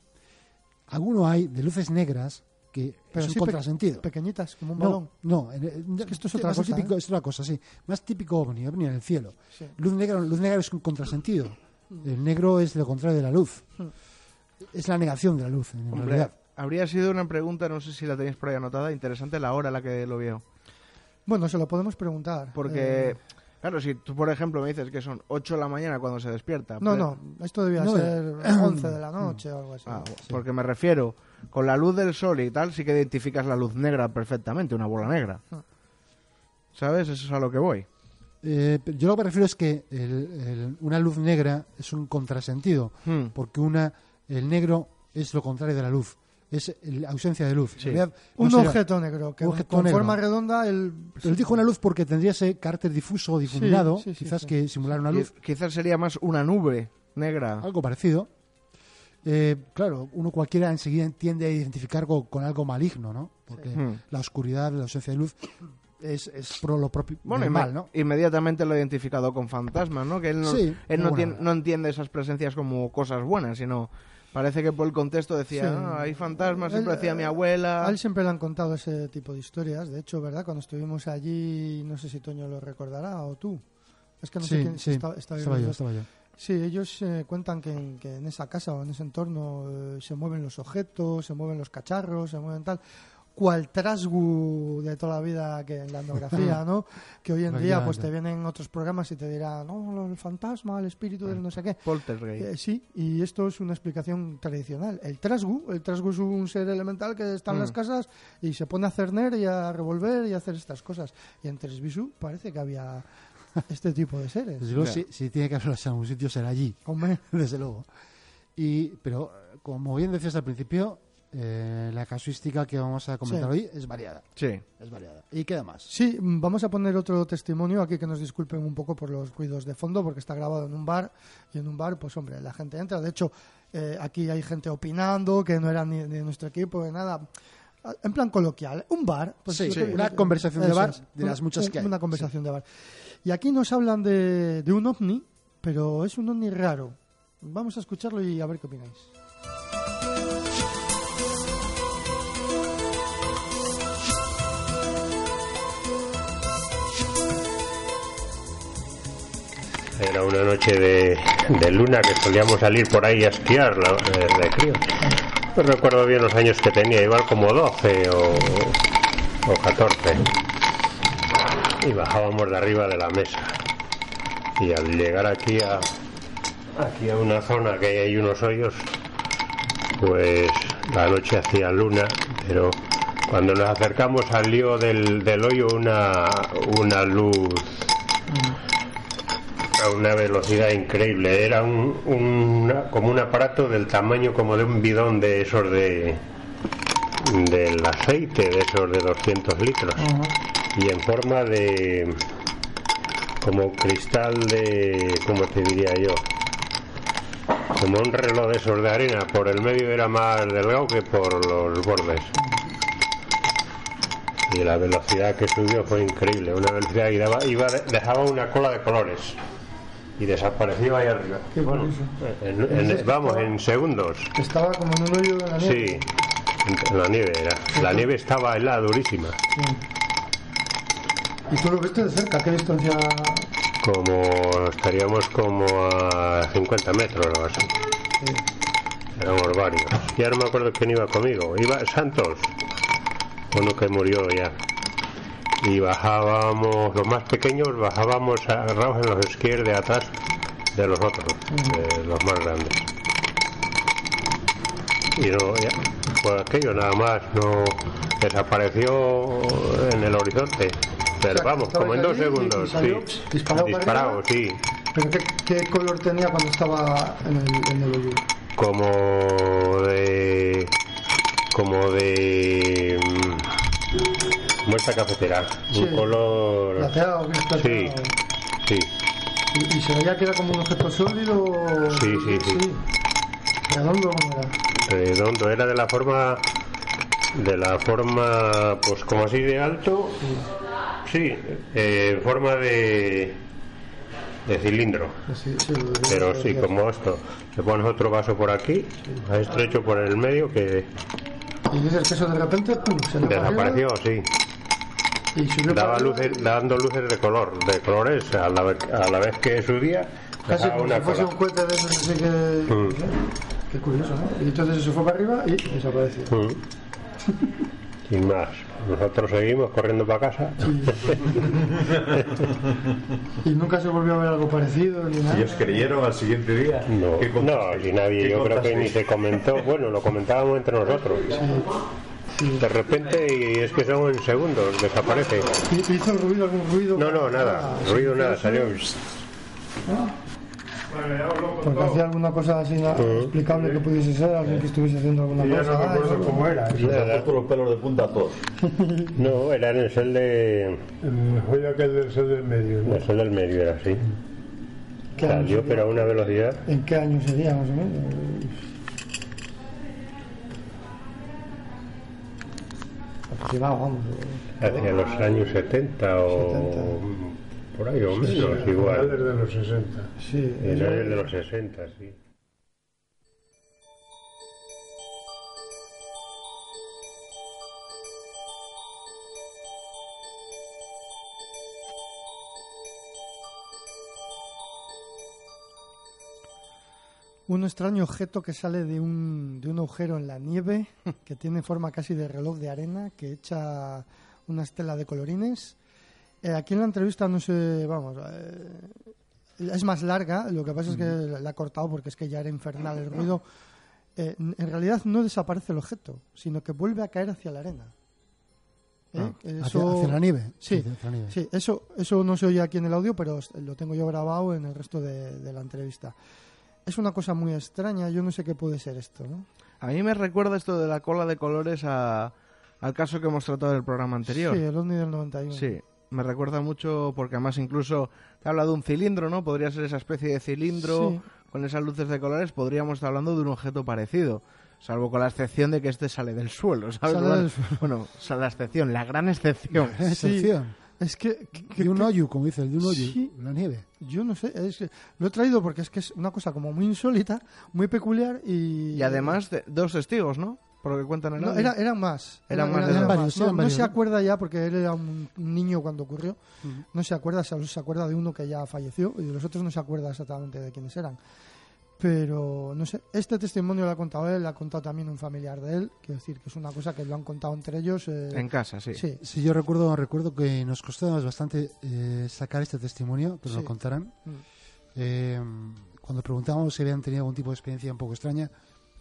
Alguno hay de luces negras que Pero es un sí pe- contrasentido. pequeñitos, como un No, balón. no, en- esto es sí, otra más cosa, típico, ¿eh? es otra cosa, sí. Más típico ovni, ovni en el cielo. Sí. Luz negra, luz negra es un contrasentido. El negro es lo contrario de la luz. Hmm. Es la negación de la luz, en Hombre, realidad. habría sido una pregunta, no sé si la tenéis por ahí anotada, interesante la hora a la que lo vio. Bueno, se lo podemos preguntar. Porque, Eh, claro, si tú, por ejemplo, me dices que son 8 de la mañana cuando se despierta. no, pues- no, esto debía No, ser eh, 11 de la noche o algo así. Ah, Porque me refiero, con la luz del sol y tal, sí que identificas la luz negra perfectamente, una bola negra. Ah. ¿Sabes? Eso es a lo que voy. Eh, pero yo lo que me refiero es que el- el- una luz negra es un contrasentido, Hmm. porque una el negro es lo contrario de la luz. Es la ausencia de luz. En Sí. realidad, no un será- objeto negro que un objeto con negro. forma redonda el Pero dijo una luz porque tendría ese carácter difuso o difuminado, sí, sí, quizás sí. que simular una luz. Qui- Quizás sería más una nube negra. algo parecido. Eh, claro, uno cualquiera enseguida tiende a identificar con, con algo maligno, ¿no? Porque la oscuridad, la ausencia de luz es, es pro lo propio Bueno, del inme- mal, ¿no? inmediatamente lo he identificado con fantasmas, ¿no? Que él no, Sí, él no, bueno. tien- no entiende esas presencias como cosas buenas, sino parece que por el contexto decía, Sí. "Ah, hay fantasmas, siempre Él, decía mi eh, abuela. A él siempre le han contado ese tipo de historias. De hecho, ¿verdad? Cuando estuvimos allí, no sé si Toño lo recordará o tú. Es que no sé sí, quién sí, está- estaba- estaba yo, estaba yo. Sí, ellos eh, cuentan que en, que en esa casa o en ese entorno eh, se mueven los objetos, se mueven los cacharros, se mueven tal. Cual trasgu de toda la vida que en la etnografía, ¿no? Que hoy en día pues te vienen otros programas y te dirán, no, el fantasma, el espíritu del no sé qué. Poltergeist. Eh, sí, y esto es una explicación tradicional. El trasgu, el trasgu es un ser elemental que está en Mm. las casas y se pone a cerner y a revolver y a hacer estas cosas. Y en Tresbisu parece que había este tipo de seres. Desde luego, Ya. si, si tiene que haberlo en algún sitio, será allí, Hombre, desde luego. Y, pero, eh, como bien decías al principio, eh, la casuística que vamos a comentar Sí. hoy es variada. Sí. Es variada. ¿Y queda más? Sí, mm, vamos a poner otro testimonio aquí que nos disculpen un poco por los ruidos de fondo porque está grabado en un bar y en un bar, pues hombre, la gente entra. De hecho, eh, aquí hay gente opinando que no era ni, de nuestro equipo, de nada. Ah, En plan coloquial, un bar. Pues, Sí, lo sí, que- una conversación de eso bar es, de las muchas que hay. Una conversación de bar. Y aquí nos hablan de, de un ovni, pero es un ovni raro. Vamos a escucharlo y a ver qué opináis. Era una noche de, luna que solíamos salir por ahí a esquiar eh, de crío. No recuerdo bien los años que tenía, igual como 12 o, o 14. Y bajábamos de arriba de la mesa. Y al llegar aquí a, aquí a una zona que hay unos hoyos, pues la noche hacía luna, pero cuando nos acercamos salió del, del hoyo una, una luz a una velocidad increíble. Era un, una- como un aparato del tamaño como de un bidón de esos de del aceite, de esos de 200 litros. Y en forma de como cristal de, ¿cómo te diría yo? Como un reloj de esos de arena. Por el medio era más delgado que por los bordes. Y la velocidad que subió fue increíble. Una velocidad y daba, iba, dejaba una cola de colores y desapareció ahí arriba. Qué Bueno, en- en- vamos, en segundos. Estaba como en un hoyo de la nieve. Sí, en la nieve era. La nieve estaba helada, durísima. ¿Y tú lo viste de cerca? ¿Qué distancia? Como estaríamos como a 50 metros o así. Éramos varios. Ya no me acuerdo quién iba conmigo. Iba Santos, uno que murió ya. Y bajábamos, los más pequeños bajábamos agarrados en los esquíes de atrás de los otros, de los más grandes. Y no, ya, fue aquello nada más, no desapareció en el horizonte. Pero O sea, vamos, como en dos y- segundos, y salió sí. disparado para Disparado, arriba. sí. ¿Pero qué, qué color tenía cuando estaba en el, en el hoyo? como de como de esta cafetera Sí. un color ¿Plateado? ¿Qué es sí plateado? sí ¿Y, y se veía que era como un objeto sólido? Sí, sí, sí. ¿Redondo como era? redondo era de la forma de la forma pues como así de alto sí eh, forma de de cilindro Sí, sí, pero sí, como esto le pones otro vaso por aquí más estrecho por el medio que Y dices que eso de repente pum, se desapareció arriba sí y daba luces dando luces de color de colores a la, vez- a la vez que subía Casi como una si fuese cola un cohete de esos así que... Mm. Qué curioso, ¿no? Y entonces se fue para arriba y desapareció. Mm. sin más nosotros seguimos corriendo para casa Y nunca se volvió a ver algo parecido ni nada. ¿Y os creyeron al siguiente día? no, ¿Qué no si nadie ¿Qué yo creo que ni se comentó bueno lo comentábamos entre nosotros de repente y es que son en segundos desaparece ¿Y- ¿Hizo ruido algún ruido? no no nada Ah, ruido nada salió Porque hacía alguna cosa así explicable que pudiese ser, alguien que estuviese haciendo alguna cosa. no me Ah, cómo era. Los pelos de punta a todos. no era en el cel de El del sol del medio. ¿no? el cel del medio era así ¿Qué año salió pero a una velocidad ¿En qué año sería más o menos? Aproximado, vamos. hacia los años 70 o por ahí o menos igual de los 60. Sí, de los 60 sí un extraño objeto que sale de un, de un agujero en la nieve, que tiene forma casi de reloj de arena, que echa una estela de colorines. Eh, aquí en la entrevista no sé, vamos, eh, es más larga, lo que pasa es que la he cortado porque es que ya era infernal el ruido. Eh, en realidad no desaparece el objeto, sino que vuelve a caer hacia la arena. ¿Eh? Ah, Hacia, Eso- hacia la nieve. Sí, hacia la nieve. Sí, eso, eso no se oye aquí en el audio, pero lo tengo yo grabado en el resto de, de la entrevista. Es una cosa muy extraña, yo no sé qué puede ser esto, ¿no? A mí me recuerda esto de la cola de colores a- al caso que hemos tratado en el programa anterior. Sí, el OVNI del 91. Sí, me recuerda mucho porque además incluso te habla de un cilindro, ¿no? Podría ser esa especie de cilindro Sí. con esas luces de colores, podríamos estar hablando de un objeto parecido. Salvo con la excepción de que este sale del suelo, ¿sabes? Sale bueno, del suelo. bueno, o sea, la excepción, la gran excepción. Excepción. Es que, que- De un que- hoyo, como dice el de un hoyo, Sí. la nieve. yo no sé, es que lo he traído porque es que es una cosa como muy insólita, muy peculiar y... Y además, de- dos testigos, ¿no? Por lo que cuentan en el No, era, eran más. Eran más de eran varios, No, eran no varios, se ¿no? acuerda ya porque él era un niño cuando ocurrió. No se acuerda, solo se acuerda de uno que ya falleció y de los otros no se acuerda exactamente de quiénes eran. Pero no sé, este testimonio lo ha contado él, lo ha contado también un familiar de él. Quiero decir que es una cosa que lo han contado entre ellos. eh, En casa, sí. sí, Sí, yo recuerdo, recuerdo que nos costó bastante eh, sacar este testimonio, que nos Sí. lo contaran. Mm. Eh, cuando preguntábamos si habían tenido algún tipo de experiencia un poco extraña,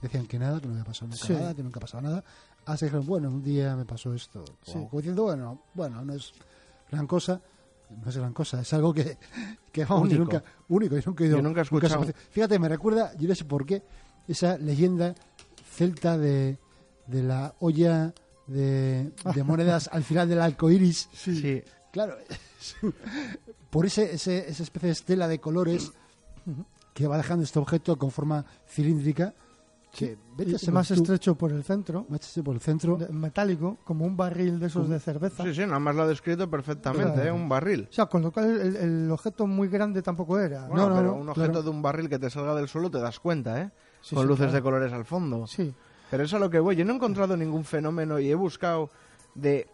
decían que nada, que no había pasado nunca Sí. nada, que nunca ha pasado nada. Hasta que dijeron, bueno, un día me pasó esto. Sí. Como, como diciendo, bueno, bueno, no es gran cosa. No es gran cosa, es algo que, que vamos, yo Único. nunca, único, yo nunca he ido- Yo nunca he escuchado. Fíjate, me recuerda, yo no sé por qué, esa leyenda celta de, de la olla de, de monedas al final del arco iris. Sí. Claro, por ese, ese- esa especie de estela de colores que va dejando este objeto con forma cilíndrica, que vete más tú, estrecho por el centro, métese por el centro. de- metálico, como un barril de esos de cerveza. Sí, sí, nada más lo ha descrito perfectamente, Claro. ¿eh? Un barril. O sea, con lo cual el, el objeto muy grande tampoco era. Bueno, no, pero no, un objeto claro. de un barril que te salga del suelo te das cuenta, ¿eh? Sí, Con sí, luces claro. de colores al fondo. Sí, Pero es a lo que voy. Yo no he encontrado ningún fenómeno y he buscado de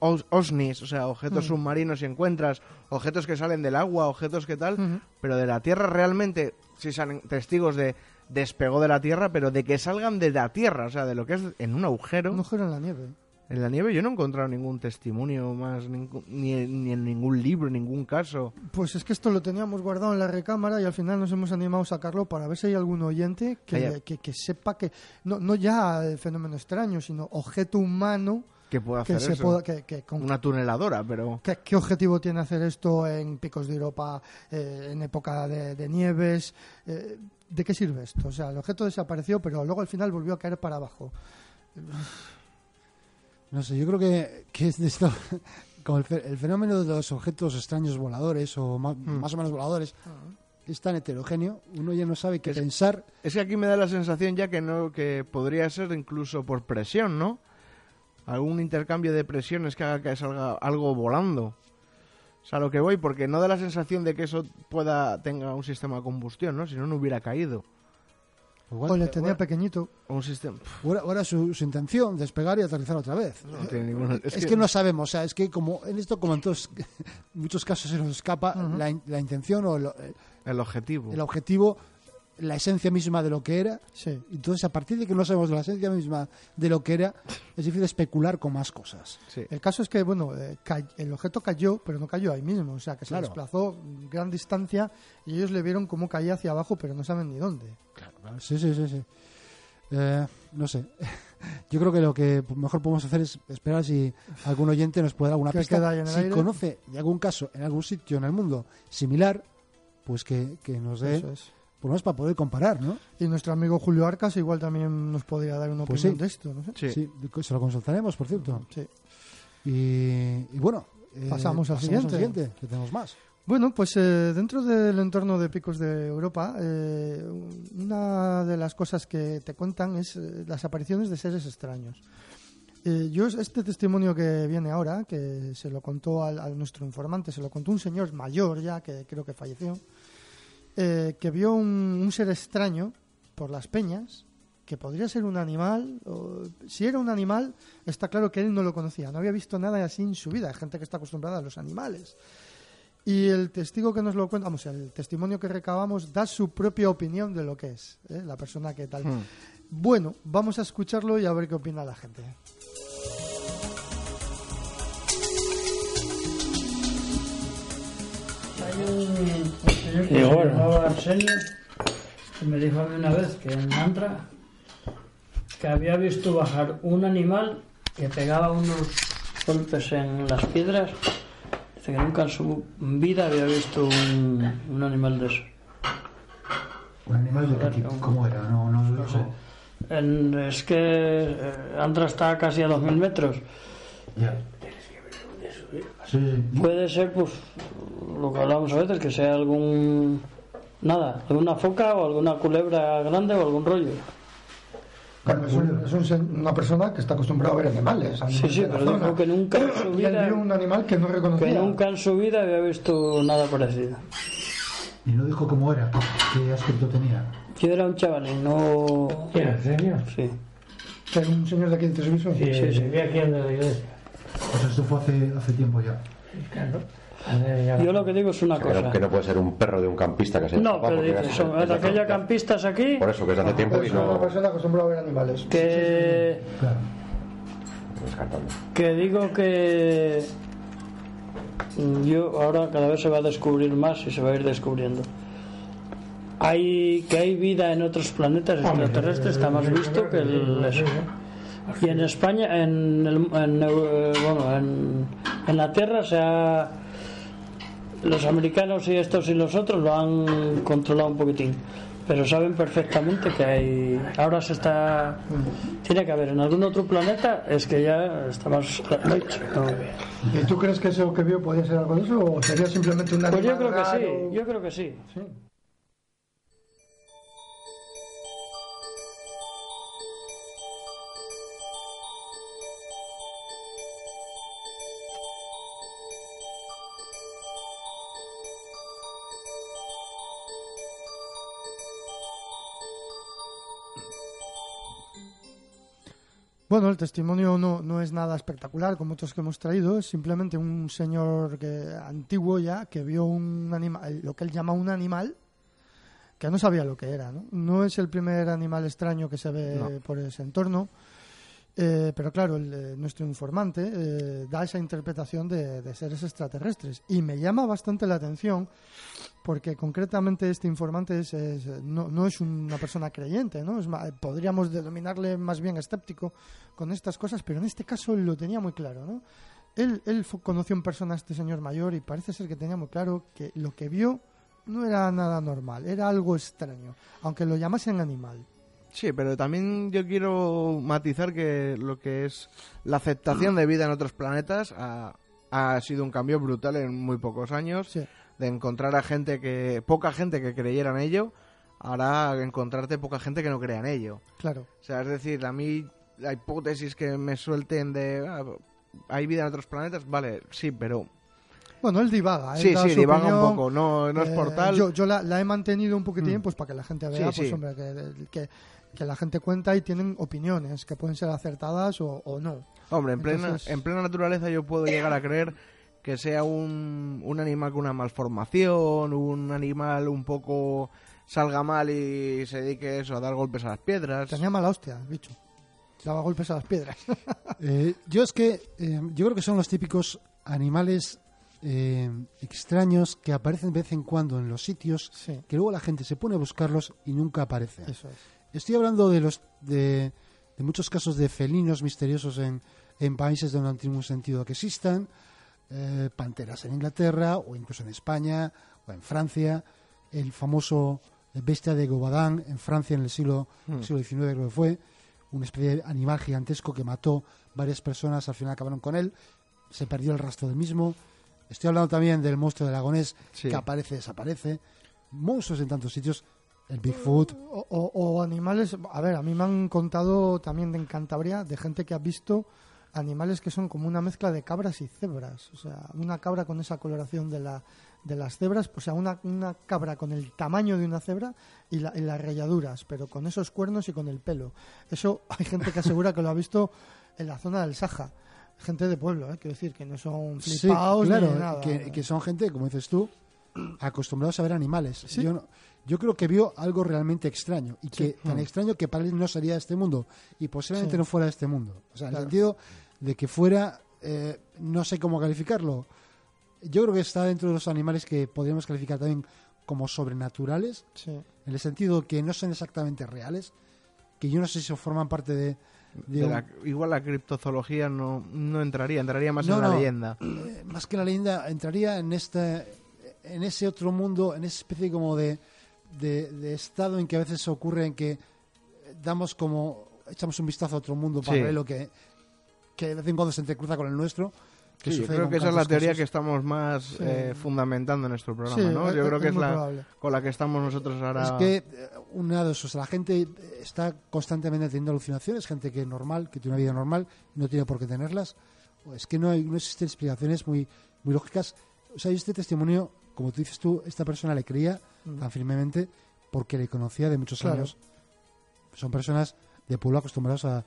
os- OSNIs, o sea, objetos Mm. submarinos y encuentras objetos que salen del agua, objetos que tal, pero de la Tierra realmente, si salen testigos de despegó de la Tierra, pero de que salgan de la Tierra, o sea, de lo que es en un agujero, un agujero en la nieve. en la nieve, yo no he encontrado ningún testimonio más, ni, ni en ningún libro, ningún caso. Pues es que esto lo teníamos guardado en la recámara y al final nos hemos animado a sacarlo para ver si hay algún oyente que, que, que sepa que, no, no ya el fenómeno extraño, sino objeto humano que pueda hacer eso. pueda, que, que con- Una tuneladora, pero... ¿Qué, qué objetivo tiene hacer esto en picos de Europa, eh, en época de, de nieves? Eh, ¿De qué sirve esto? O sea, el objeto desapareció, pero luego al final volvió a caer para abajo. No sé, yo creo que, que es de esto, como el, fe- el fenómeno de los objetos extraños voladores o Hmm. más o menos voladores es tan heterogéneo, uno ya no sabe qué pensar. Es que aquí me da la sensación ya que no que podría ser incluso por presión, ¿no? Algún intercambio de presiones que haga que salga algo volando. O sea, a lo que voy, porque no da la sensación de que eso pueda tenga un sistema de combustión, ¿no? Si no, no hubiera caído. Igual- O le tenía o- pequeñito. O un sistema... o era, o era su, su intención, despegar y aterrizar otra vez. No tiene ningún- Es, que, no sabemos, o sea, es que como en esto, como en todos, muchos casos se nos escapa la, in- la intención o lo- El objetivo. el objetivo, la esencia misma de lo que era. Sí. Entonces, a partir de que no sabemos la esencia misma de lo que era, es difícil especular con más cosas. Sí. El caso es que, bueno, eh, el objeto cayó, pero no cayó ahí mismo. O sea, que se Claro. desplazó gran distancia y ellos le vieron cómo caía hacia abajo, pero no saben ni dónde. Sí, sí, sí, sí. Eh, no sé. Yo creo que lo que mejor podemos hacer es esperar si algún oyente nos puede dar alguna ¿Qué pista. Si aire? conoce de algún caso en algún sitio en el mundo similar, pues que, que nos dé, Eso es. Por lo menos para poder comparar, ¿no? Y nuestro amigo Julio Arcas igual también nos podría dar una Pues opinión sí. de esto, no sé. Sí. se lo consultaremos, por cierto. Sí. Y, y bueno, eh, Pasamos al siguiente. que tenemos más. Bueno, pues eh, dentro del entorno de picos de Europa, eh, una de las cosas que te cuentan es eh, las apariciones de seres extraños. Eh, yo este testimonio que viene ahora, que se lo contó al, a nuestro informante, se lo contó un señor mayor ya, que creo que falleció, eh, que vio un, un ser extraño por las peñas, que podría ser un animal. o- si era un animal, está claro que él no lo conocía, no había visto nada así en su vida. Hay gente que está acostumbrada a los animales. Y el testigo que nos lo cuenta, vamos, el testimonio que recabamos da su propia opinión de lo que es, ¿eh? la persona que tal. Hmm. Bueno, vamos a escucharlo y a ver qué opina la gente. Hay un, un señor que Y se bueno. llamaba Arsenio que me dijo a mí una vez que en Mantra que había visto bajar un animal que pegaba unos golpes en las piedras. Dice que nunca en su vida había visto un, un animal de eso. ¿Un animal de qué tipo? ¿Cómo era? No, no, No sé. En- es que eh, Andra está casi a 2.000 metros. Ya. Sí, sí. Puede ser, pues, lo que hablábamos a veces, que sea algún. Nada, alguna foca o alguna culebra grande o algún rollo. Claro, es, un- es un sen- una persona que está acostumbrada a ver animales. Sí, sí, pero dijo que nunca en su Y él vida, vio un animal que no reconocía. que nunca en su vida había visto nada parecido. Y no dijo cómo era, qué aspecto tenía. Yo era un chavalín, no. ¿En serio? Sí. Era un señor de aquí de Treviso. Sí, Sí, sí. vivía aquí en la iglesia. Sea, esto fue hace, hace tiempo ya. Claro. Ya- Yo lo que digo es una Que no, cosa. que no puede ser un perro de un campista que se No, pero porque dice, es- son es aquella campistas aquí Por eso, que es de hace tiempo y Es una no. persona acostumbrada a ver animales. que. Claro. Descartando. que digo que yo ahora cada vez se va a descubrir más y se va a ir descubriendo hay que hay vida en otros planetas extraterrestres está más visto que el eso. Y en España en, el, en, bueno, en, en la Tierra se ha los americanos y estos y los otros lo han controlado un poquitín pero saben perfectamente que hay ahora se está tiene que haber en algún otro planeta es que ya está más hecho, ¿no? ¿Y tú crees que eso que vio podía ser algo de eso o sería simplemente un animal pues yo creo que sí yo creo que sí Bueno, el testimonio no, no es nada espectacular como otros que hemos traído, es simplemente un señor que, antiguo ya que vio un animal, lo que él llama un animal, que no sabía lo que era. No, no es el primer animal extraño que se ve No. por ese entorno. Eh, pero claro, el, eh, nuestro informante eh, da esa interpretación de, seres extraterrestres y me llama bastante la atención porque concretamente este informante es, es, eh, no, no es una persona creyente, ¿no? Es ma- podríamos denominarle más bien escéptico con estas cosas, pero en este caso lo tenía muy claro, ¿no? Él, él conoció en persona a este señor mayor y parece ser que tenía muy claro que lo que vio no era nada normal, era algo extraño, aunque lo llamasen animal. Sí, pero también yo quiero matizar que lo que es la aceptación de vida en otros planetas ha, ha sido un cambio brutal en muy pocos años. Sí. De encontrar a gente que. poca gente que creyera en ello, ahora encontrarte poca gente que no crea en ello. Claro. O sea, es decir, a mí la hipótesis que me suelten de. ah, ¿Hay vida en otros planetas? Vale, sí, pero. Bueno, él divaga. él Sí, sí, divaga un poco. No, no es Eh, por tal. Yo, yo la, la he mantenido un poquitín Mm. pues para que la gente vea Sí, pues, sí. hombre, que, que, que la gente cuenta y tienen opiniones que pueden ser acertadas o, o no. Hombre, en plena, Entonces- en plena naturaleza yo puedo llegar a creer que sea un, un animal con una malformación, un animal un poco salga mal y se dedique eso a dar golpes a las piedras. Tenía mala hostia, el bicho. Daba golpes a las piedras. Eh, yo es que eh, yo creo que son los típicos animales eh, extraños que aparecen de vez en cuando en los sitios Sí. que luego la gente se pone a buscarlos y nunca aparecen. Eso es. Estoy hablando de los de, de muchos casos de felinos misteriosos en, en países donde no tiene un sentido que existan, eh, panteras en Inglaterra o incluso en España o en Francia, el famoso bestia de Gobadán en Francia en el siglo, Hmm. siglo XIX creo que fue, una especie de animal gigantesco que mató varias personas, al final acabaron con él, se perdió el rastro del mismo. Estoy hablando también del monstruo del lagonés Sí. que aparece, desaparece. Monstruos en tantos sitios, el Bigfoot. O, o- o animales, a ver, a mí me han contado también de en Cantabria de gente que ha visto animales que son como una mezcla de cabras y cebras. O sea, una cabra con esa coloración de, la, de las cebras, o sea, una, una cabra con el tamaño de una cebra y, la- y las rayaduras, pero con esos cuernos y con el pelo. Eso hay gente que asegura que lo ha visto en la zona del Saja. Gente de pueblo, ¿eh? quiero decir, que no son Sí, flipados claro, ni nada. que, que son gente, como dices tú, acostumbrados a ver animales. Sí. Yo, no- yo creo que vio algo realmente extraño y que tan Mm. extraño que para él no sería de este mundo y posiblemente Sí. no fuera de este mundo. O sea, en el sentido de que fuera, eh, no sé cómo calificarlo. Yo creo que está dentro de los animales que podríamos calificar también como sobrenaturales, Sí. en el sentido que no son exactamente reales, que yo no sé si forman parte de... de De un- la- igual la criptozoología no, no entraría, entraría más No, en la no. leyenda. eh, más que la leyenda, entraría en este, en ese otro mundo, en esa especie como de, de, de estado en que a veces ocurre en que damos como, echamos un vistazo a otro mundo Sí. paralelo que, que de vez en cuando se entrecruza con el nuestro. Que Sí, yo creo que esa es la teoría casos. que estamos más Sí. eh, fundamentando en nuestro programa, Sí, ¿no? es- Yo creo que es es la probable. con la que estamos nosotros ahora. Es que eh, una de o sea, la gente está constantemente teniendo alucinaciones, gente que es normal, que tiene una vida normal, no tiene por qué tenerlas. Es que no, hay, no existen explicaciones muy, muy lógicas. O sea, yo este testimonio, como tú dices tú, esta persona le creía Mm. tan firmemente porque le conocía de muchos Claro. años. Son personas de pueblo acostumbrados a,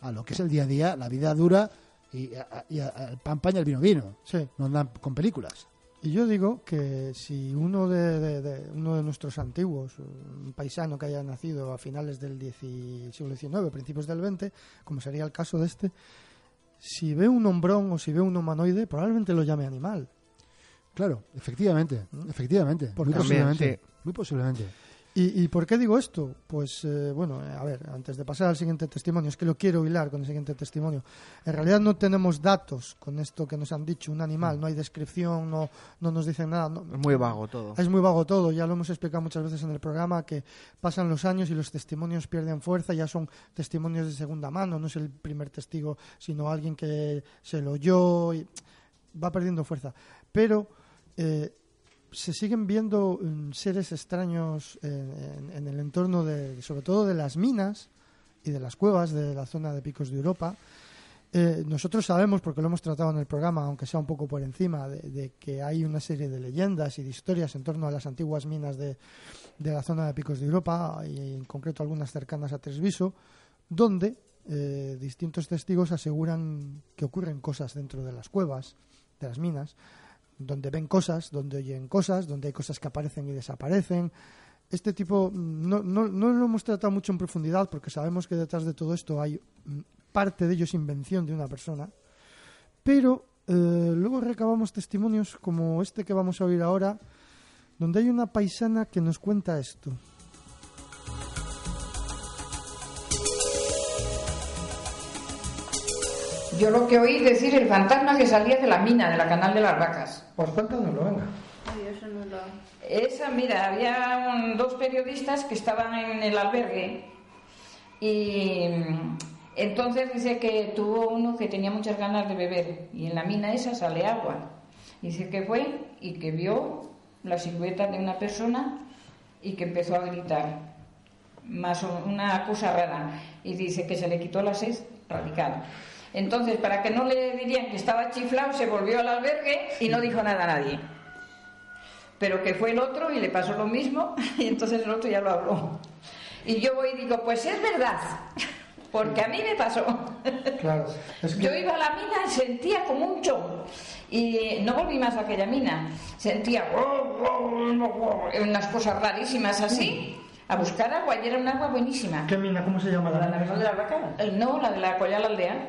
a lo que es el día a día, la vida dura y, a- y a- al pan pan y al vino vino. Sí. No andan con películas. Y yo digo que si uno de, de- de- uno de nuestros antiguos, un paisano que haya nacido a finales del siglo XIX, principios del XX, como sería el caso de este, si ve un hombrón o si ve un humanoide, probablemente lo llame animal. Claro, efectivamente, ¿Mm? efectivamente. Porque muy también, posiblemente. sí. Muy posiblemente. ¿Y, y por qué digo esto? Pues eh, bueno, a ver, antes de pasar al siguiente testimonio, es que lo quiero hilar con el siguiente testimonio. En realidad no tenemos datos con esto que nos han dicho, un animal, no hay descripción, no, no nos dicen nada. no- es muy vago todo. Es muy vago todo, ya lo hemos explicado muchas veces en el programa, que pasan los años y los testimonios pierden fuerza, ya son testimonios de segunda mano, no es el primer testigo, sino alguien que se lo oyó y va perdiendo fuerza. Pero eh, se siguen viendo mm, seres extraños en, el entorno, de, sobre todo de las minas y de las cuevas de la zona de Picos de Europa. Eh, nosotros sabemos, porque lo hemos tratado en el programa, aunque sea un poco por encima, de, de que hay una serie de leyendas y de historias en torno a las antiguas minas de, de la zona de Picos de Europa, y en concreto algunas cercanas a Tresviso, donde eh, distintos testigos aseguran que ocurren cosas dentro de las cuevas, de las minas, donde ven cosas, donde oyen cosas, donde hay cosas que aparecen y desaparecen. Este tipo mm, no, no, no lo hemos tratado mucho en profundidad porque sabemos que detrás de todo esto hay mm, parte de ello es invención de una persona. Pero eh, luego recabamos testimonios como este que vamos a oír ahora, donde hay una paisana que nos cuenta esto. Yo lo que oí decir el fantasma que salía de la mina, de la canal de las vacas. Pues cuéntanoslo, venga. Esa, mira, había un- dos periodistas que estaban en el albergue y mm, entonces dice que tuvo uno que tenía muchas ganas de beber y en la mina esa sale agua. Dice que fue y que vio la silueta de una persona y que empezó a gritar, más o- una cosa rara, y dice que se le quitó la sed radical. Entonces, para que no le dirían que estaba chiflado, se volvió al albergue y no dijo nada a nadie pero que fue el otro y le pasó lo mismo y entonces el otro ya lo habló. Y yo voy y digo, pues es verdad, porque a mí me pasó. Claro, es que Yo iba a la mina y sentía como un show y no volví más a aquella mina. Sentía unas cosas rarísimas así, a buscar agua y era un agua buenísima. ¿Qué mina? ¿Cómo se llama la mina? Eh, No, la de la Collal Aldea.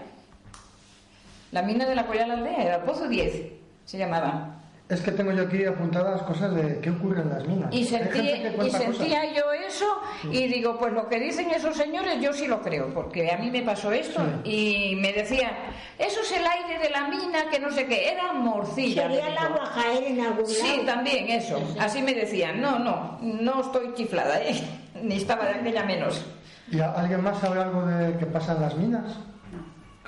La mina de la Collal Aldea, era Pozo 10, se llamaba. Es que tengo yo aquí apuntadas cosas de qué ocurre en las minas. Y sentía, y sentía cosas. yo eso y digo, pues lo que dicen esos señores yo sí lo creo, porque a mí me pasó esto y me decían, eso es el aire de la mina, que no sé qué, era morcilla. Sería el agua caer en algún Sí, también eso, así me decían, no, no, no estoy chiflada, ¿eh? ni estaba de aquella menos. ¿Y alguien más sabe algo de qué pasa en las minas?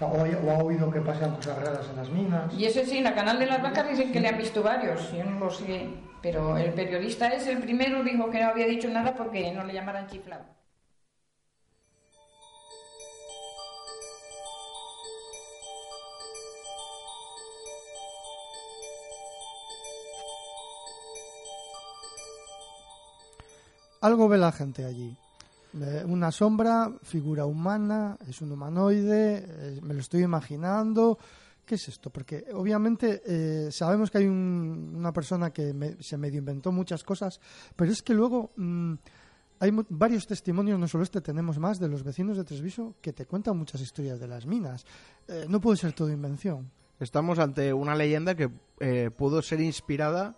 ¿O, ha- oído que pasan cosas raras en las minas? Y ese sí, en la canal de las vacas dicen que le han visto varios, yo no lo sé, pero el periodista es el primero, dijo que no había dicho nada porque no le llamaran chiflado. Algo ve la gente allí. Eh, una sombra, figura humana, es un humanoide, eh, me lo estoy imaginando. ¿Qué es esto? Porque obviamente eh, sabemos que hay un- una persona que me- se medio inventó muchas cosas, pero es que luego mm, hay varios testimonios, no solo este, tenemos más, de los vecinos de Tresviso que te cuentan muchas historias de las minas. Eh, no puede ser todo invención. Estamos ante una leyenda que eh, pudo ser inspirada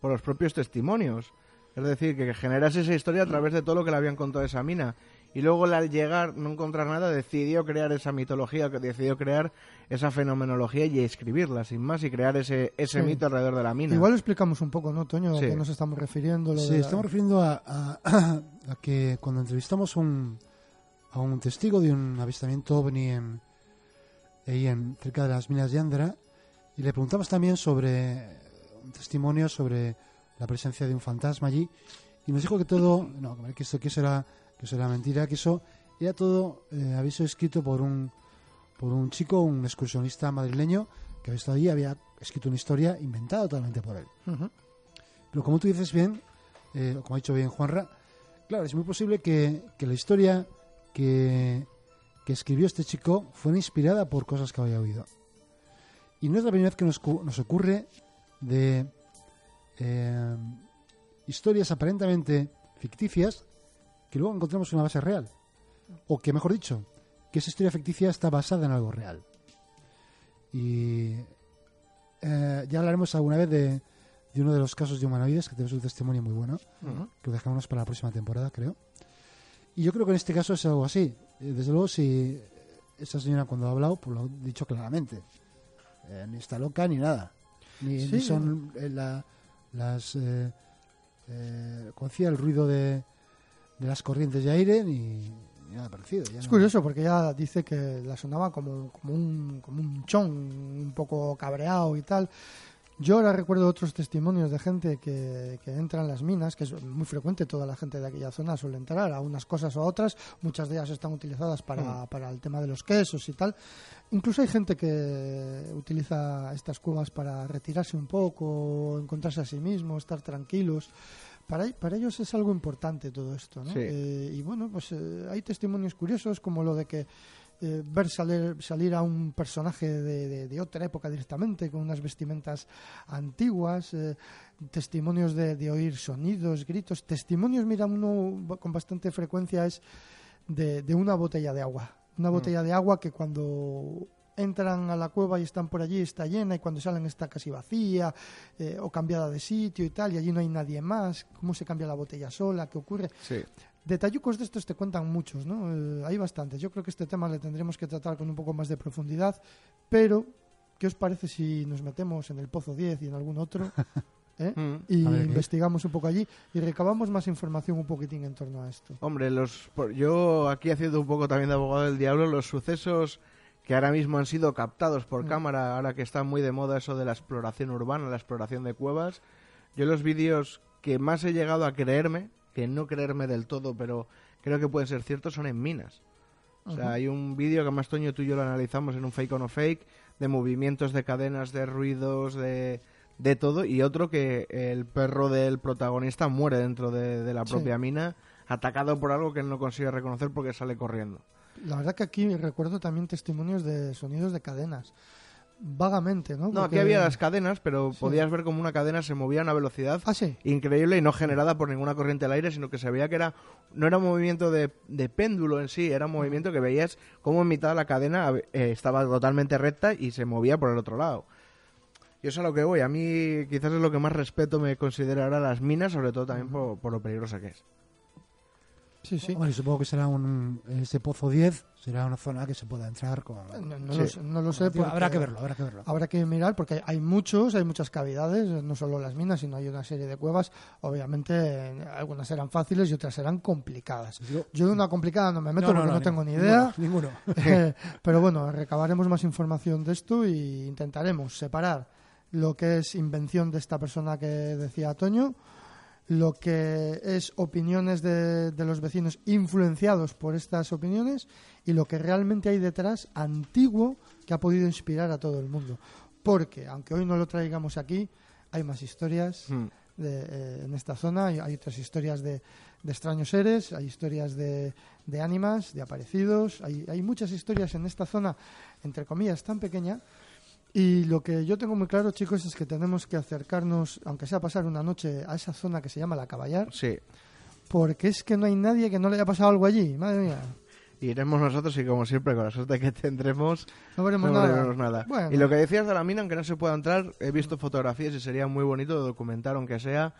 por los propios testimonios. Es decir, que generase esa historia a través de todo lo que le habían contado de esa mina. Y luego, al llegar, no encontrar nada, decidió crear esa mitología, que decidió crear esa fenomenología y escribirla, sin más, y crear ese, ese Sí. mito alrededor de la mina. Igual lo explicamos un poco, ¿no, Toño? ¿A Sí. qué nos estamos refiriendo? Lo Sí, de la- estamos refiriendo a, a- a que cuando entrevistamos un, a un testigo de un avistamiento ovni en, ahí en, cerca de las minas de Andra y le preguntamos también sobre un testimonio sobre la presencia de un fantasma allí y nos dijo que todo, no, que eso, que eso era, que eso era mentira, que eso era todo eh, había sido escrito por un, por un chico, un excursionista madrileño que había estado allí, había escrito una historia inventada totalmente por él. Pero como tú dices bien, eh, como ha dicho bien Juanra, claro, es muy posible que, que la historia que, que escribió este chico fuera inspirada por cosas que había oído. Y no es la primera vez que nos, nos ocurre de eh, historias aparentemente ficticias que luego encontramos una base real. O que, mejor dicho, que esa historia ficticia está basada en algo real. Y eh, ya hablaremos alguna vez de, de uno de los casos de humanoides, que tenemos un testimonio muy bueno, que lo dejamos para la próxima temporada, creo. Y yo creo que en este caso es algo así. Eh, Desde luego, si esa señora cuando ha hablado, pues lo ha dicho claramente. Eh, ni está loca ni nada. Ni, Sí. ni son eh, la- las... Eh, eh, ¿cómo decía? El ruido de, de las corrientes de aire, ni, ni nada parecido. Ya Es no- curioso porque ella dice que la sonaba como, como, un, como un chon, un poco cabreado y tal. Yo ahora recuerdo otros testimonios de gente que, que entra en las minas, que es muy frecuente, toda la gente de aquella zona suele entrar a unas cosas o a otras, muchas de ellas están utilizadas para, para el tema de los quesos y tal. Incluso hay gente que utiliza estas cuevas para retirarse un poco, encontrarse a sí mismo, estar tranquilos. Para, para ellos es algo importante todo esto, ¿no? Sí. Eh, y bueno, pues eh, hay testimonios curiosos como lo de que eh, ver salir, salir a un personaje de, de- de otra época directamente, con unas vestimentas antiguas, eh, testimonios de, de oír sonidos, gritos, testimonios, mira, uno con bastante frecuencia es de, una botella de agua. Una botella de agua que cuando entran a la cueva y están por allí está llena y cuando salen está casi vacía eh, o cambiada de sitio y tal y allí no hay nadie más. ¿Cómo se cambia la botella sola? ¿Qué ocurre? Sí. Detallucos de estos te cuentan muchos, ¿no? Eh, hay bastantes. Yo creo que este tema le tendremos que tratar con un poco más de profundidad, pero ¿qué os parece si nos metemos en el Pozo 10 y en algún otro? ¿eh? Mm. Y investigamos un poco allí y recabamos más información un poquitín en torno a esto. Hombre, los, por- yo aquí haciendo un poco también de abogado del diablo, los sucesos que ahora mismo han sido captados por Mm. cámara, ahora que está muy de moda eso de la exploración urbana, la exploración de cuevas, yo los vídeos que más he llegado a creerme, que no creerme del todo, pero creo que pueden ser ciertos, son en minas. O sea, hay un vídeo que más Toño tú y yo lo analizamos en un fake o no fake, de movimientos de cadenas, de ruidos, de, de todo, y otro que el perro del protagonista muere dentro de, de la Sí. propia mina, atacado por algo que él no consigue reconocer porque sale corriendo. La verdad que aquí recuerdo también testimonios de sonidos de cadenas. Vagamente, ¿no? No, aquí había las cadenas, pero Sí. podías ver como una cadena se movía a una velocidad Ah, sí. increíble y no generada por ninguna corriente del aire, sino que se veía que era no era un movimiento de, de péndulo en sí, era un movimiento que veías como en mitad de la cadena eh, estaba totalmente recta y se movía por el otro lado. Y eso es a lo que voy. A mí quizás es lo que más respeto me considera ahora las minas, sobre todo también por, por lo peligrosa que es. Sí, sí. Bueno, y supongo que será un. Ese pozo 10 será una zona que se pueda entrar con. No, no Sí. lo sé, no lo sé Digo, habrá que verlo, habrá que verlo. Habrá que mirar porque hay muchos, hay muchas cavidades, no solo las minas, sino hay una serie de cuevas. Obviamente, eh, algunas serán fáciles y otras serán complicadas. Yo de una complicada no me meto No, no, porque no, no, tengo ni idea. ninguno. Eh, Pero bueno, recabaremos más información de esto y intentaremos separar lo que es invención de esta persona que decía Toño, lo que es opiniones de, de los vecinos influenciados por estas opiniones y lo que realmente hay detrás antiguo que ha podido inspirar a todo el mundo. Porque, aunque hoy no lo traigamos aquí, hay más historias Mm. de, eh, en esta zona, hay, hay otras historias de, de extraños seres, hay historias de, de ánimas, de aparecidos, hay, hay muchas historias en esta zona, entre comillas, tan pequeña. Y lo que yo tengo muy claro, chicos, es que tenemos que acercarnos, aunque sea pasar una noche, a esa zona que se llama la Caballar, Sí. porque es que no hay nadie que no le haya pasado algo allí, madre mía. Iremos nosotros y como siempre, con la suerte que tendremos, No veremos no nada. veremos nada. Bueno. Y lo que decías de la mina, aunque no se pueda entrar, he visto fotografías y sería muy bonito documentar, aunque sea,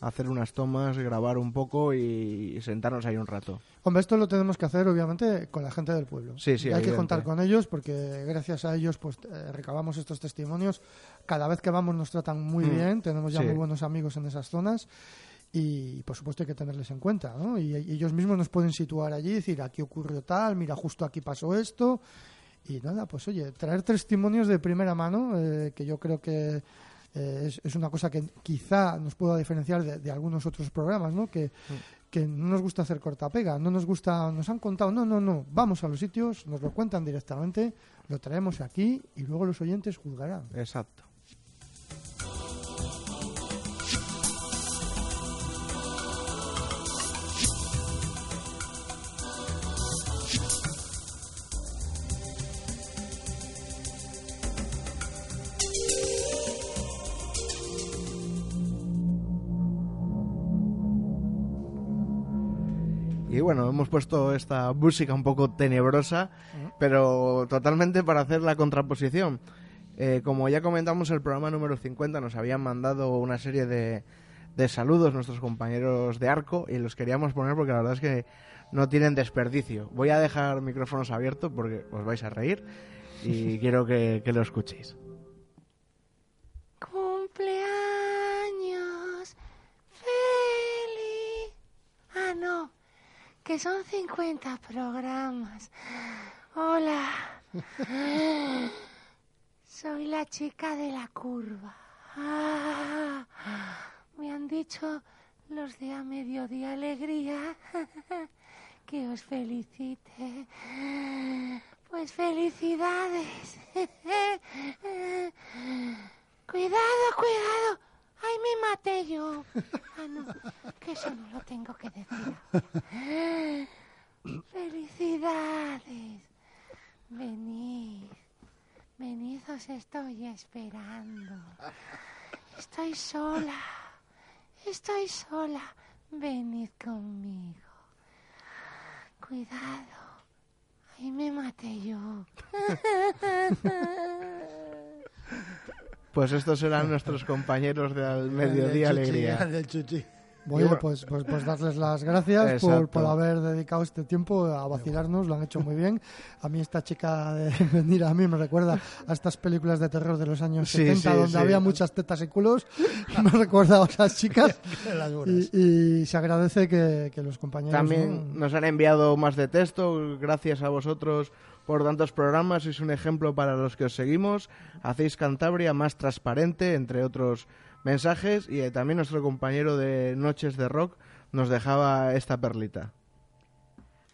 hacer unas tomas, grabar un poco y, sentarnos ahí un rato. Hombre, esto lo tenemos que hacer, obviamente, con la gente del pueblo. Sí, sí, Y hay que contar con ellos porque gracias a ellos pues eh, recabamos estos testimonios. Cada vez que vamos nos tratan muy Mm, bien, tenemos ya sí. muy buenos amigos en esas zonas y por supuesto hay que tenerles en cuenta, ¿no? Y, y ellos mismos nos pueden situar allí decir, aquí ocurrió tal, mira, justo aquí pasó esto. Y nada, pues oye, traer testimonios de primera mano, eh, que yo creo que eh, es, es una cosa que quizá nos pueda diferenciar de, de algunos otros programas, ¿no? Que, que no nos gusta hacer cortapega, no nos gusta, nos han contado, no, no, no, vamos a los sitios, nos lo cuentan directamente, lo traemos aquí y luego los oyentes juzgarán. Exacto. Bueno, hemos puesto esta música un poco tenebrosa, pero totalmente para hacer la contraposición. Eh, como ya comentamos, el programa número 50 nos habían mandado una serie de, de saludos nuestros compañeros de Arco y los queríamos poner porque la verdad es que no tienen desperdicio. Voy a dejar micrófonos abiertos porque os vais a reír y quiero que, que lo escuchéis. Cumpleaños feliz. Ah, no, que son 50 programas. Hola. Soy la chica de la curva. Me han dicho los de a mediodía alegría que os felicite. Pues felicidades. Cuidado, cuidado. Ay, me maté yo. Ah, no, que eso no lo tengo que decir. Felicidades. Venid. Venid, os estoy esperando. Estoy sola. Estoy sola. Venid conmigo. Cuidado. Ay, me maté yo. Pues estos serán nuestros compañeros Mediodía Del chuchi, Alegría. del chuchi. Bueno, pues, pues, pues darles las gracias por, por haber dedicado este tiempo a vacilarnos, lo han hecho muy bien. A mí esta chica de venir a mí me recuerda a estas películas de terror de los años Sí, 70 sí, donde sí. había muchas tetas y culos. Me recuerda a esas chicas y, y se agradece que, que los compañeros... También ¿no? nos han enviado más de texto, gracias a vosotros por tantos programas, sois un ejemplo para los que os seguimos, hacéis Cantabria más transparente, entre otros mensajes, y eh, también nuestro compañero de Noches de Rock nos dejaba esta perlita.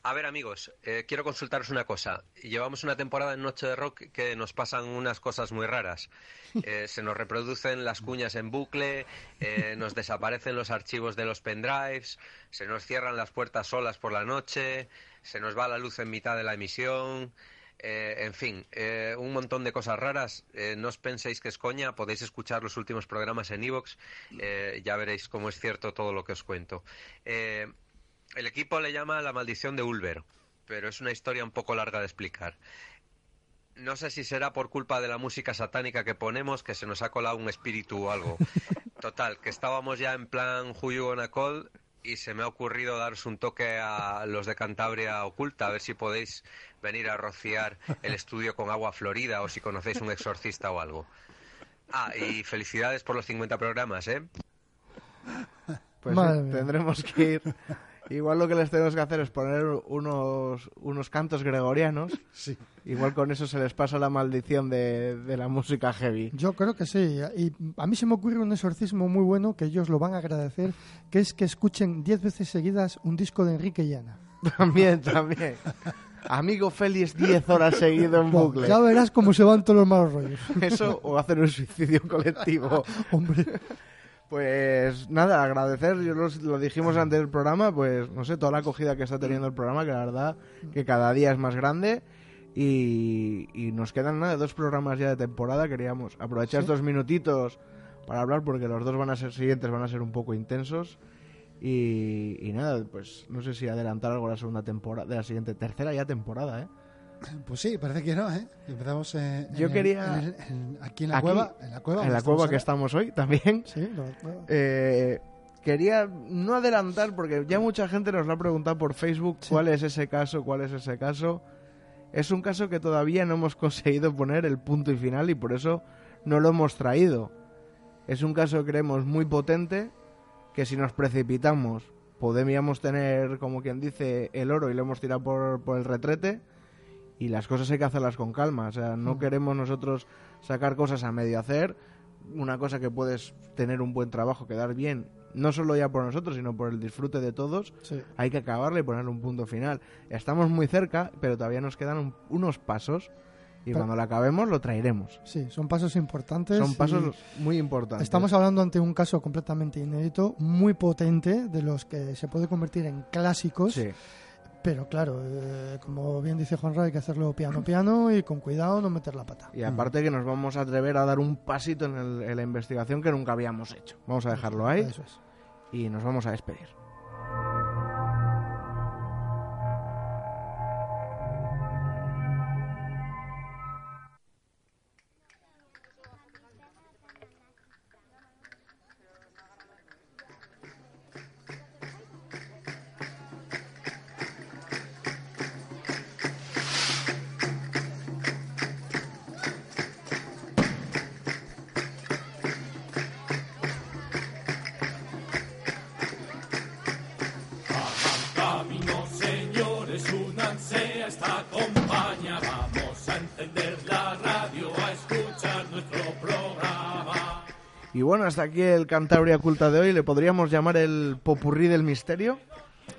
A ver, amigos, eh, quiero consultaros una cosa. Llevamos una temporada en Noche de Rock que nos pasan unas cosas muy raras. Eh, se nos reproducen las cuñas en bucle, eh, nos desaparecen los archivos de los pendrives, se nos cierran las puertas solas por la noche, se nos va la luz en mitad de la emisión. Eh, en fin, eh, un montón de cosas raras. Eh, no os penséis que es coña, podéis escuchar los últimos programas en Evox, ya veréis cómo es cierto todo lo que os cuento. Eh, el equipo le llama la maldición de Ulver, pero es una historia un poco larga de explicar. No sé si será por culpa de la música satánica que ponemos, que se nos ha colado un espíritu o algo. Total, que estábamos ya en plan You Gonna Call y se me ha ocurrido daros un toque a los de Cantabria Oculta, a ver si podéis venir a rociar el estudio con agua florida o si conocéis un exorcista o algo. Ah, y felicidades por los 50 programas, ¿eh? Pues Madre sí, mía. tendremos que ir. Igual lo que les tenemos que hacer es poner unos, unos cantos gregorianos. Sí. Igual con eso se les pasa la maldición de, de la música heavy. Yo creo que sí. Y a mí se me ocurre un exorcismo muy bueno que ellos lo van a agradecer, que es que escuchen 10 veces seguidas un disco de Enrique y Ana. También, también. Amigo Félix 10 horas seguido en bucle. Ya verás cómo se van todos los malos rollos. Eso o hacer un suicidio colectivo. Hombre. Pues nada, agradecer, yo los- lo dijimos antes del programa, pues no sé, toda la acogida que está teniendo el programa, que la verdad que cada día es más grande y, y nos quedan nada, dos programas ya de temporada, queríamos aprovechar Sí. estos minutitos para hablar porque los dos van a ser siguientes, van a ser un poco intensos y, y nada, pues no sé si adelantar algo de la segunda temporada, de la siguiente, tercera ya temporada, ¿eh? Pues sí, parece que no, ¿eh? Empezamos eh, en Yo el- quería- en el- en- aquí en la Aquí, cueva. En la cueva, en donde la cueva estamos que estamos hoy también. Sí, lo- Eh, quería no adelantar porque ya mucha gente nos lo ha preguntado por Facebook cuál es ese caso, cuál es ese caso. Es un caso que todavía no hemos conseguido poner el punto y final y por eso no lo hemos traído. Es un caso que creemos muy potente que si nos precipitamos podríamos tener, como quien dice, el oro y lo hemos tirado por, por el retrete y las cosas hay que hacerlas con calma. O sea, no queremos nosotros sacar cosas a medio hacer. Una cosa que puedes tener un buen trabajo, quedar bien, no solo ya por nosotros, sino por el disfrute de todos. Sí. Hay que acabarle y ponerle un punto final. Estamos muy cerca, pero todavía nos quedan un- unos pasos y Pero- cuando lo acabemos lo traeremos. Sí, son pasos importantes. Son pasos muy importantes. Estamos hablando ante un caso completamente inédito, muy potente, de los que se puede convertir en clásicos. Sí. Pero claro, eh, como bien dice Juan hay que hacerlo piano piano y con cuidado no meter la pata. Y aparte que nos vamos a atrever a dar un pasito en, el- en la investigación que nunca habíamos hecho. Vamos a dejarlo ahí Eso es. y nos vamos a despedir. Hasta aquí el Cantabria Culta de hoy. ¿Le podríamos llamar el popurrí del misterio?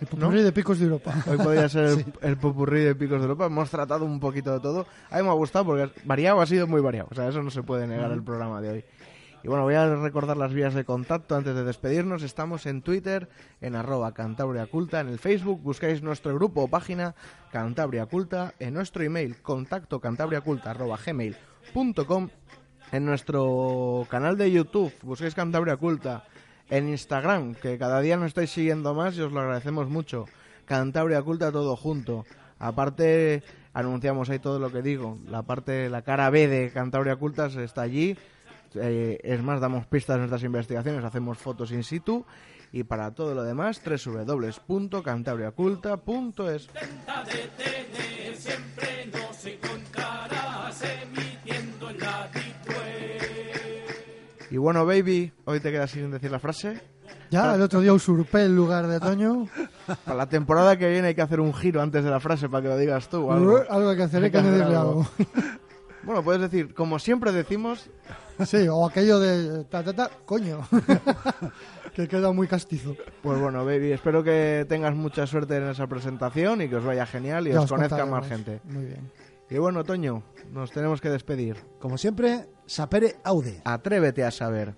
El popurrí de Picos de Europa. Hoy podría ser el, Sí. el popurrí de Picos de Europa. Hemos tratado un poquito de todo. A mí me ha gustado porque variado ha sido muy variado. O sea, eso no se puede negar el programa de hoy. Y bueno, voy a recordar las vías de contacto antes de despedirnos. Estamos en Twitter, en arroba Cantabria Culta, en el Facebook, buscáis nuestro grupo o página Cantabria Culta, en nuestro email contacto cantabriaculta arroba gmail.com, en nuestro canal de YouTube, busquéis Cantabria Culta, en Instagram, que cada día nos estáis siguiendo más y os lo agradecemos mucho. Cantabria Culta todo junto. Aparte, anunciamos ahí todo lo que digo. La parte, la cara B de Cantabria Cultas está allí. Eh, es más, damos pistas de nuestras investigaciones, hacemos fotos in situ. Y para todo lo demás, www.cantabriaculta.es. Y bueno, baby, hoy te quedas sin decir la frase. Ya, el otro día usurpé el lugar de Toño. Para la temporada que viene hay que hacer un giro antes de la frase para que lo digas tú. Algo, Algo que hacer, hay que añadirle algo. Bueno, puedes decir, como siempre decimos, Sí, o aquello de ta, ta, ta, coño. que queda muy castizo. pues bueno, baby, espero que tengas mucha suerte en esa presentación y que os vaya genial y os os conozca más gente. Muy bien. Y bueno, Toño, nos tenemos que despedir. Como siempre, sapere aude. Atrévete a saber.